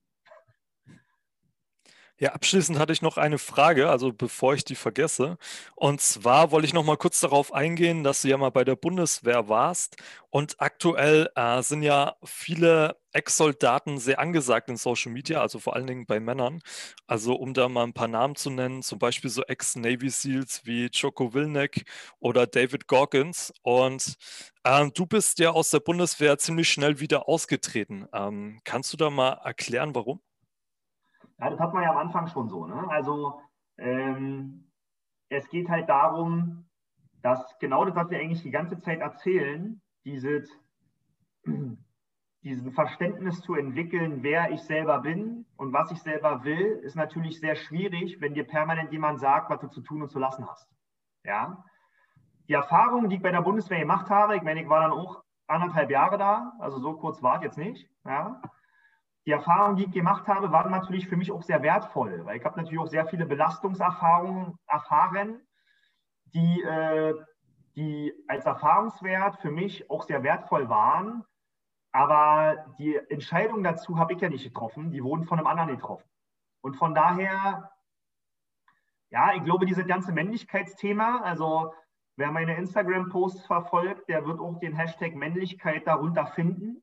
Ja, abschließend hatte ich noch eine Frage, also bevor ich die vergesse. Und zwar wollte ich noch mal kurz darauf eingehen, dass du ja mal bei der Bundeswehr warst. Und aktuell äh, sind ja viele Ex-Soldaten sehr angesagt in Social Media, also vor allen Dingen bei Männern. Also um da mal ein paar Namen zu nennen, zum Beispiel so Ex-Navy SEALs wie Joko Wilnek oder David Gorgons. Und ähm, du bist ja aus der Bundeswehr ziemlich schnell wieder ausgetreten. Ähm, kannst du da mal erklären, warum? Ja, das hat man ja am Anfang schon so. Ne? Also ähm, es geht halt darum, dass genau das, was wir eigentlich die ganze Zeit erzählen, dieses, diesen Verständnis zu entwickeln, wer ich selber bin und was ich selber will, ist natürlich sehr schwierig, wenn dir permanent jemand sagt, was du zu tun und zu lassen hast. Ja? Die Erfahrung, die ich bei der Bundeswehr gemacht habe, ich meine, ich war dann auch anderthalb Jahre da, also so kurz war es jetzt nicht. Ja? Die Erfahrungen, die ich gemacht habe, waren natürlich für mich auch sehr wertvoll, weil ich habe natürlich auch sehr viele Belastungserfahrungen erfahren, die, äh, die als Erfahrungswert für mich auch sehr wertvoll waren. Aber die Entscheidung dazu habe ich ja nicht getroffen, die wurden von einem anderen getroffen. Und von daher, ja, ich glaube, dieses ganze Männlichkeitsthema, also wer meine Instagram-Posts verfolgt, der wird auch den Hashtag Männlichkeit darunter finden.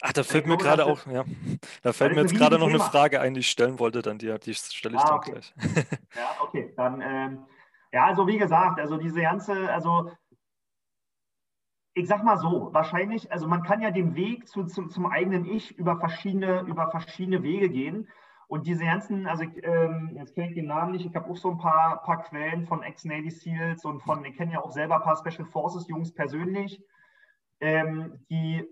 Ach, da fällt mir gerade auch, ja, da fällt mir jetzt gerade noch eine Frage ein, die ich stellen wollte, dann die, die stelle ich ah, dann okay. gleich. ja, okay, dann, ähm, ja, also wie gesagt, also diese ganze, also ich sag mal so, wahrscheinlich, also man kann ja den Weg zu, zu, zum eigenen Ich über verschiedene, über verschiedene Wege gehen. Und diese ganzen, also ähm, jetzt kenne ich den Namen nicht, ich habe auch so ein paar, paar Quellen von Ex-Navy SEALs und von, ich kenne ja auch selber ein paar Special Forces Jungs persönlich, ähm, die,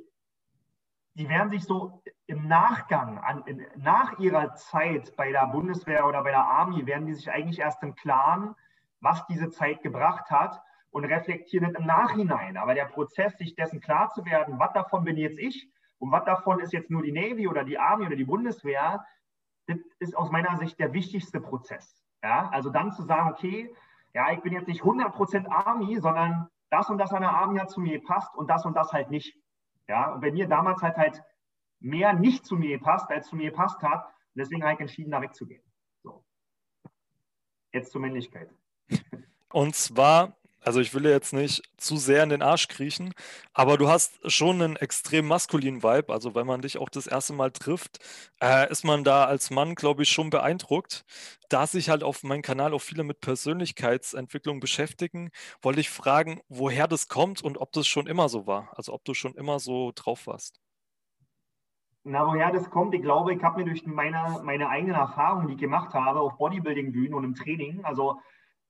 die werden sich so im Nachgang, an, in, nach ihrer Zeit bei der Bundeswehr oder bei der Army, werden die sich eigentlich erst im Klaren, was diese Zeit gebracht hat und reflektieren es im Nachhinein. Aber der Prozess, sich dessen klar zu werden, was davon bin jetzt ich und was davon ist jetzt nur die Navy oder die Army oder die Bundeswehr, das ist aus meiner Sicht der wichtigste Prozess. Ja? Also dann zu sagen, okay, ja, ich bin jetzt nicht 100% Army, sondern das und das an der Army hat zu mir gepasst und das und das halt nicht. Ja, und bei mir damals halt halt mehr nicht zu mir gepasst, als zu mir gepasst hat. Und deswegen habe ich entschieden, da wegzugehen. So. Jetzt zur Männlichkeit. Und zwar also ich will jetzt nicht zu sehr in den Arsch kriechen, aber du hast schon einen extrem maskulinen Vibe. Also wenn man dich auch das erste Mal trifft, äh, ist man da als Mann, glaube ich, schon beeindruckt. Da sich halt auf meinem Kanal auch viele mit Persönlichkeitsentwicklung beschäftigen, wollte ich fragen, woher das kommt und ob das schon immer so war. Also ob du schon immer so drauf warst. Na, woher das kommt, ich glaube, ich habe mir durch meine, meine eigenen Erfahrungen, die ich gemacht habe, auf Bodybuilding-Bühnen und im Training, also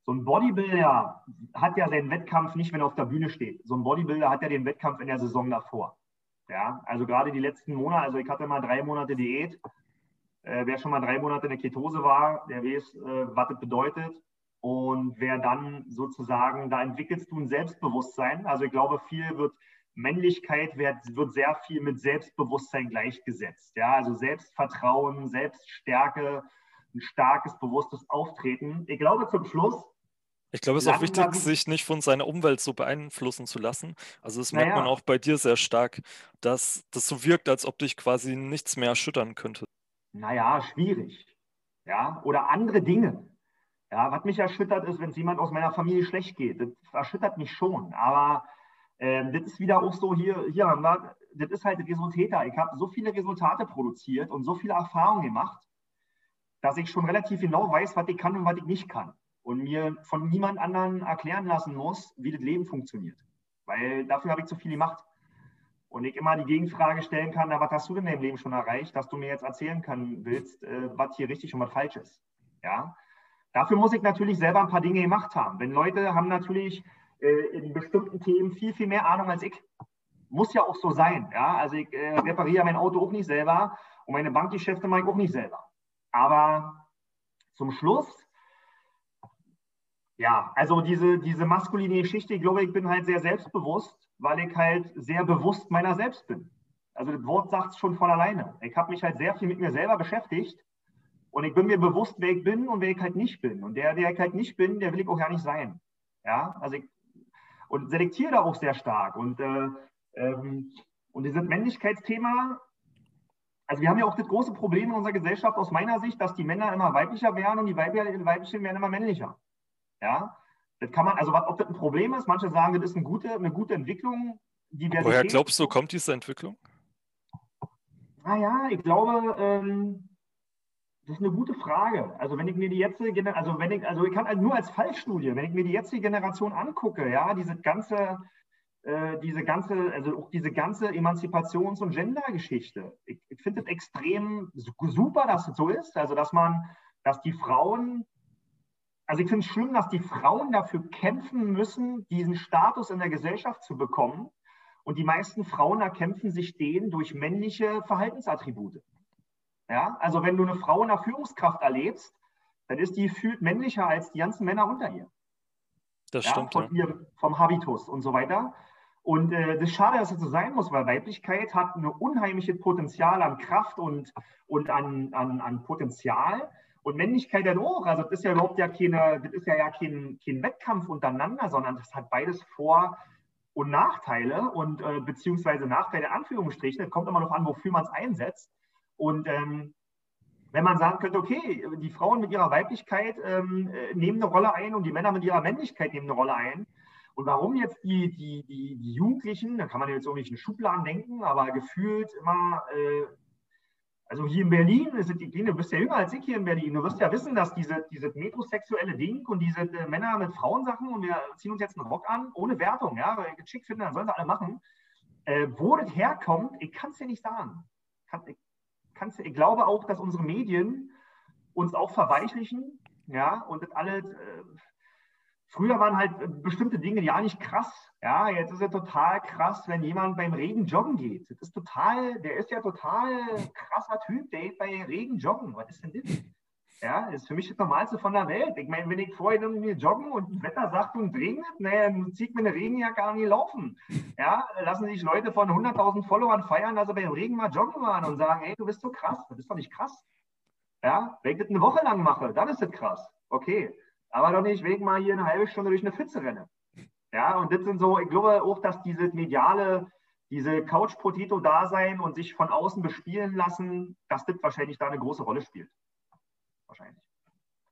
so ein Bodybuilder hat ja seinen Wettkampf nicht, wenn er auf der Bühne steht. So ein Bodybuilder hat ja den Wettkampf in der Saison davor. Ja, also gerade die letzten Monate, also ich hatte mal drei Monate Diät. Äh, wer schon mal drei Monate in der Ketose war, der weiß, äh, was das bedeutet. Und wer dann sozusagen, da entwickelst du ein Selbstbewusstsein. Also ich glaube, viel wird Männlichkeit wird, wird sehr viel mit Selbstbewusstsein gleichgesetzt. Ja, also Selbstvertrauen, Selbststärke, ein starkes, bewusstes Auftreten. Ich glaube zum Schluss, ich glaube, es ist auch wichtig, sich nicht von seiner Umwelt so beeinflussen zu lassen. Also das merkt naja. man auch bei dir sehr stark, dass das so wirkt, als ob dich quasi nichts mehr erschüttern könnte. Naja, schwierig. Ja, oder andere Dinge. Ja, was mich erschüttert ist, wenn es jemand aus meiner Familie schlecht geht. Das erschüttert mich schon. Aber äh, das ist wieder auch so hier, hier das ist halt Resultäter. Ich habe so viele Resultate produziert und so viele Erfahrungen gemacht, dass ich schon relativ genau weiß, was ich kann und was ich nicht kann und mir von niemand anderen erklären lassen muss, wie das Leben funktioniert. Weil dafür habe ich zu viel gemacht. Und ich immer die Gegenfrage stellen kann, na, was hast du denn deinem Leben schon erreicht, dass du mir jetzt erzählen kann, willst, äh, was hier richtig und was falsch ist. Ja? Dafür muss ich natürlich selber ein paar Dinge gemacht haben. Wenn Leute haben natürlich äh, in bestimmten Themen viel, viel mehr Ahnung als ich. Muss ja auch so sein. Ja? Also ich äh, repariere mein Auto auch nicht selber und meine Bankgeschäfte mache ich auch nicht selber. Aber zum Schluss ja, also diese, diese maskuline Geschichte, ich glaube, ich bin halt sehr selbstbewusst, weil ich halt sehr bewusst meiner selbst bin. Also das Wort sagt es schon von alleine. Ich habe mich halt sehr viel mit mir selber beschäftigt und ich bin mir bewusst, wer ich bin und wer ich halt nicht bin. Und der, der ich halt nicht bin, der will ich auch gar nicht sein. Ja, also ich und selektiere da auch sehr stark. Und, äh, ähm, und dieses Männlichkeitsthema, also wir haben ja auch das große Problem in unserer Gesellschaft aus meiner Sicht, dass die Männer immer weiblicher werden und die Weiblichen werden immer männlicher. Ja, das kann man, also ob das ein Problem ist, manche sagen, das ist eine gute, eine gute Entwicklung. Woher glaubst du, kommt diese Entwicklung? Naja, ich glaube, ähm, das ist eine gute Frage. Also wenn ich mir die jetzige, also wenn ich, also ich kann halt nur als Fallstudie, wenn ich mir die jetzige Generation angucke, ja, diese ganze, äh, diese ganze, also auch diese ganze Emanzipations- und Gendergeschichte. Ich, ich finde es extrem super, dass es so ist. Also dass man, dass die Frauen also ich finde es schlimm, dass die Frauen dafür kämpfen müssen, diesen Status in der Gesellschaft zu bekommen. Und die meisten Frauen erkämpfen sich den durch männliche Verhaltensattribute. Ja, also wenn du eine Frau in der Führungskraft erlebst, dann ist die fühlt männlicher als die ganzen Männer unter ihr. Das ja, stimmt. Von ja. ihr, vom Habitus und so weiter. Und äh, das ist schade, dass es so sein muss, weil Weiblichkeit hat ein unheimliches Potenzial an Kraft und, und an, an, an Potenzial. Und Männlichkeit ja auch. Also das ist ja überhaupt ja keine, das ist ja, ja kein, kein Wettkampf untereinander, sondern das hat beides Vor- und Nachteile und äh, beziehungsweise Nachteile in Anführungsstrichen. Es kommt immer noch an, wofür man es einsetzt. Und ähm, wenn man sagen könnte, okay, die Frauen mit ihrer Weiblichkeit ähm, äh, nehmen eine Rolle ein und die Männer mit ihrer Männlichkeit nehmen eine Rolle ein. Und warum jetzt die, die, die, die Jugendlichen, da kann man jetzt in Schubladen denken, aber gefühlt immer äh, also hier in Berlin, du bist ja jünger als ich hier in Berlin, du wirst ja wissen, dass diese, diese metrosexuelle Ding und diese äh, Männer mit Frauensachen und wir ziehen uns jetzt einen Rock an, ohne Wertung, ja, weil ich schick finde, dann sollen sie alle machen. Äh, wo das herkommt, ich kann es dir nicht sagen. Kann, ich, kann's, ich glaube auch, dass unsere Medien uns auch verweichlichen, ja, und das alles. Äh, früher waren halt äh, bestimmte Dinge ja nicht krass. Ja, jetzt ist es total krass, wenn jemand beim Regen joggen geht. Das ist total, der ist ja total krasser Typ, der geht bei Regen joggen. Was ist denn das? Ja, ist für mich das Normalste von der Welt. Ich meine, wenn ich vorhin irgendwie joggen und Wetter sagt und regnet, naja, dann zieht mir eine Regenjacke an, die laufen. Ja, lassen sich Leute von 100.000 Followern feiern, dass sie beim Regen mal joggen waren und sagen, hey, du bist so krass. Das ist doch nicht krass. Ja, wenn ich das eine Woche lang mache, dann ist das krass. Okay. Aber doch nicht, ich mal hier eine halbe Stunde durch eine Pfütze renne. Ja, und das sind so, ich glaube auch, dass diese mediale, diese Couch-Potato-Dasein und sich von außen bespielen lassen, dass das wahrscheinlich da eine große Rolle spielt wahrscheinlich.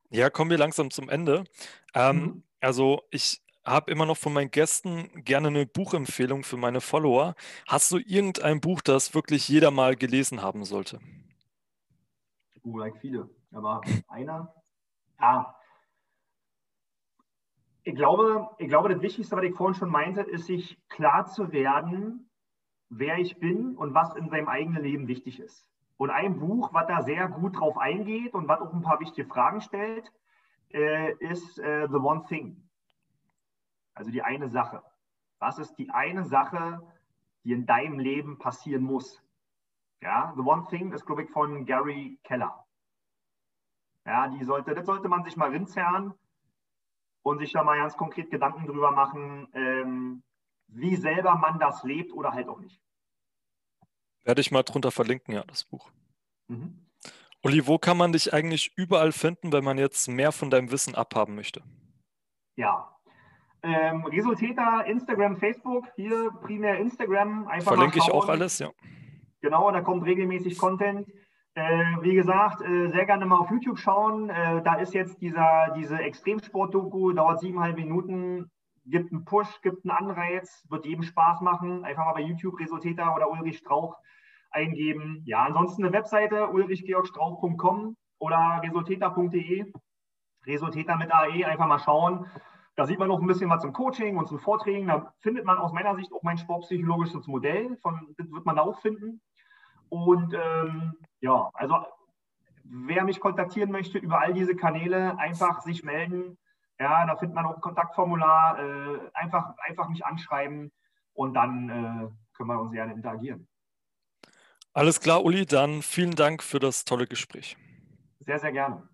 Ja, kommen wir langsam zum Ende. Ähm, mhm. Also ich habe immer noch von meinen Gästen gerne eine Buchempfehlung für meine Follower. Hast du irgendein Buch, das wirklich jeder mal gelesen haben sollte? Uh, like viele. Aber einer? Ja. Ich glaube, ich glaube, das Wichtigste, was ich vorhin schon meinte, ist, sich klar zu werden, wer ich bin und was in seinem eigenen Leben wichtig ist. Und ein Buch, was da sehr gut drauf eingeht und was auch ein paar wichtige Fragen stellt, äh, ist äh, The One Thing. Also die eine Sache. Was ist die eine Sache, die in deinem Leben passieren muss? Ja, The One Thing ist, glaube ich, von Gary Keller. Ja, die sollte, das sollte man sich mal rinzerren und sich da mal ganz konkret Gedanken drüber machen, ähm, wie selber man das lebt oder halt auch nicht. Werde ich mal drunter verlinken, ja, das Buch. Mhm. Uli, wo kann man dich eigentlich überall finden, wenn man jetzt mehr von deinem Wissen abhaben möchte? Ja, ähm, Resultäter, Instagram, Facebook, hier primär Instagram. Einfach Verlinke ich auch alles, ja. Genau, da kommt regelmäßig Content. Äh, wie gesagt, äh, sehr gerne mal auf YouTube schauen. Äh, da ist jetzt dieser, diese Extremsport-Doku, dauert siebeneinhalb Minuten, gibt einen Push, gibt einen Anreiz, wird jedem Spaß machen. Einfach mal bei YouTube Resultäter oder Ulrich Strauch eingeben. Ja, ansonsten eine Webseite ulrichgeorgstrauch.com oder resulteta.de. Resulteta mit AE, einfach mal schauen. Da sieht man noch ein bisschen was zum Coaching und zum Vorträgen. Da findet man aus meiner Sicht auch mein sportpsychologisches Modell. Von, das wird man da auch finden. Und ähm, ja, also wer mich kontaktieren möchte über all diese Kanäle, einfach sich melden. Ja, da findet man auch ein Kontaktformular. Äh, einfach, einfach mich anschreiben und dann äh, können wir uns gerne interagieren. Alles klar, Uli, dann vielen Dank für das tolle Gespräch. Sehr, sehr gerne.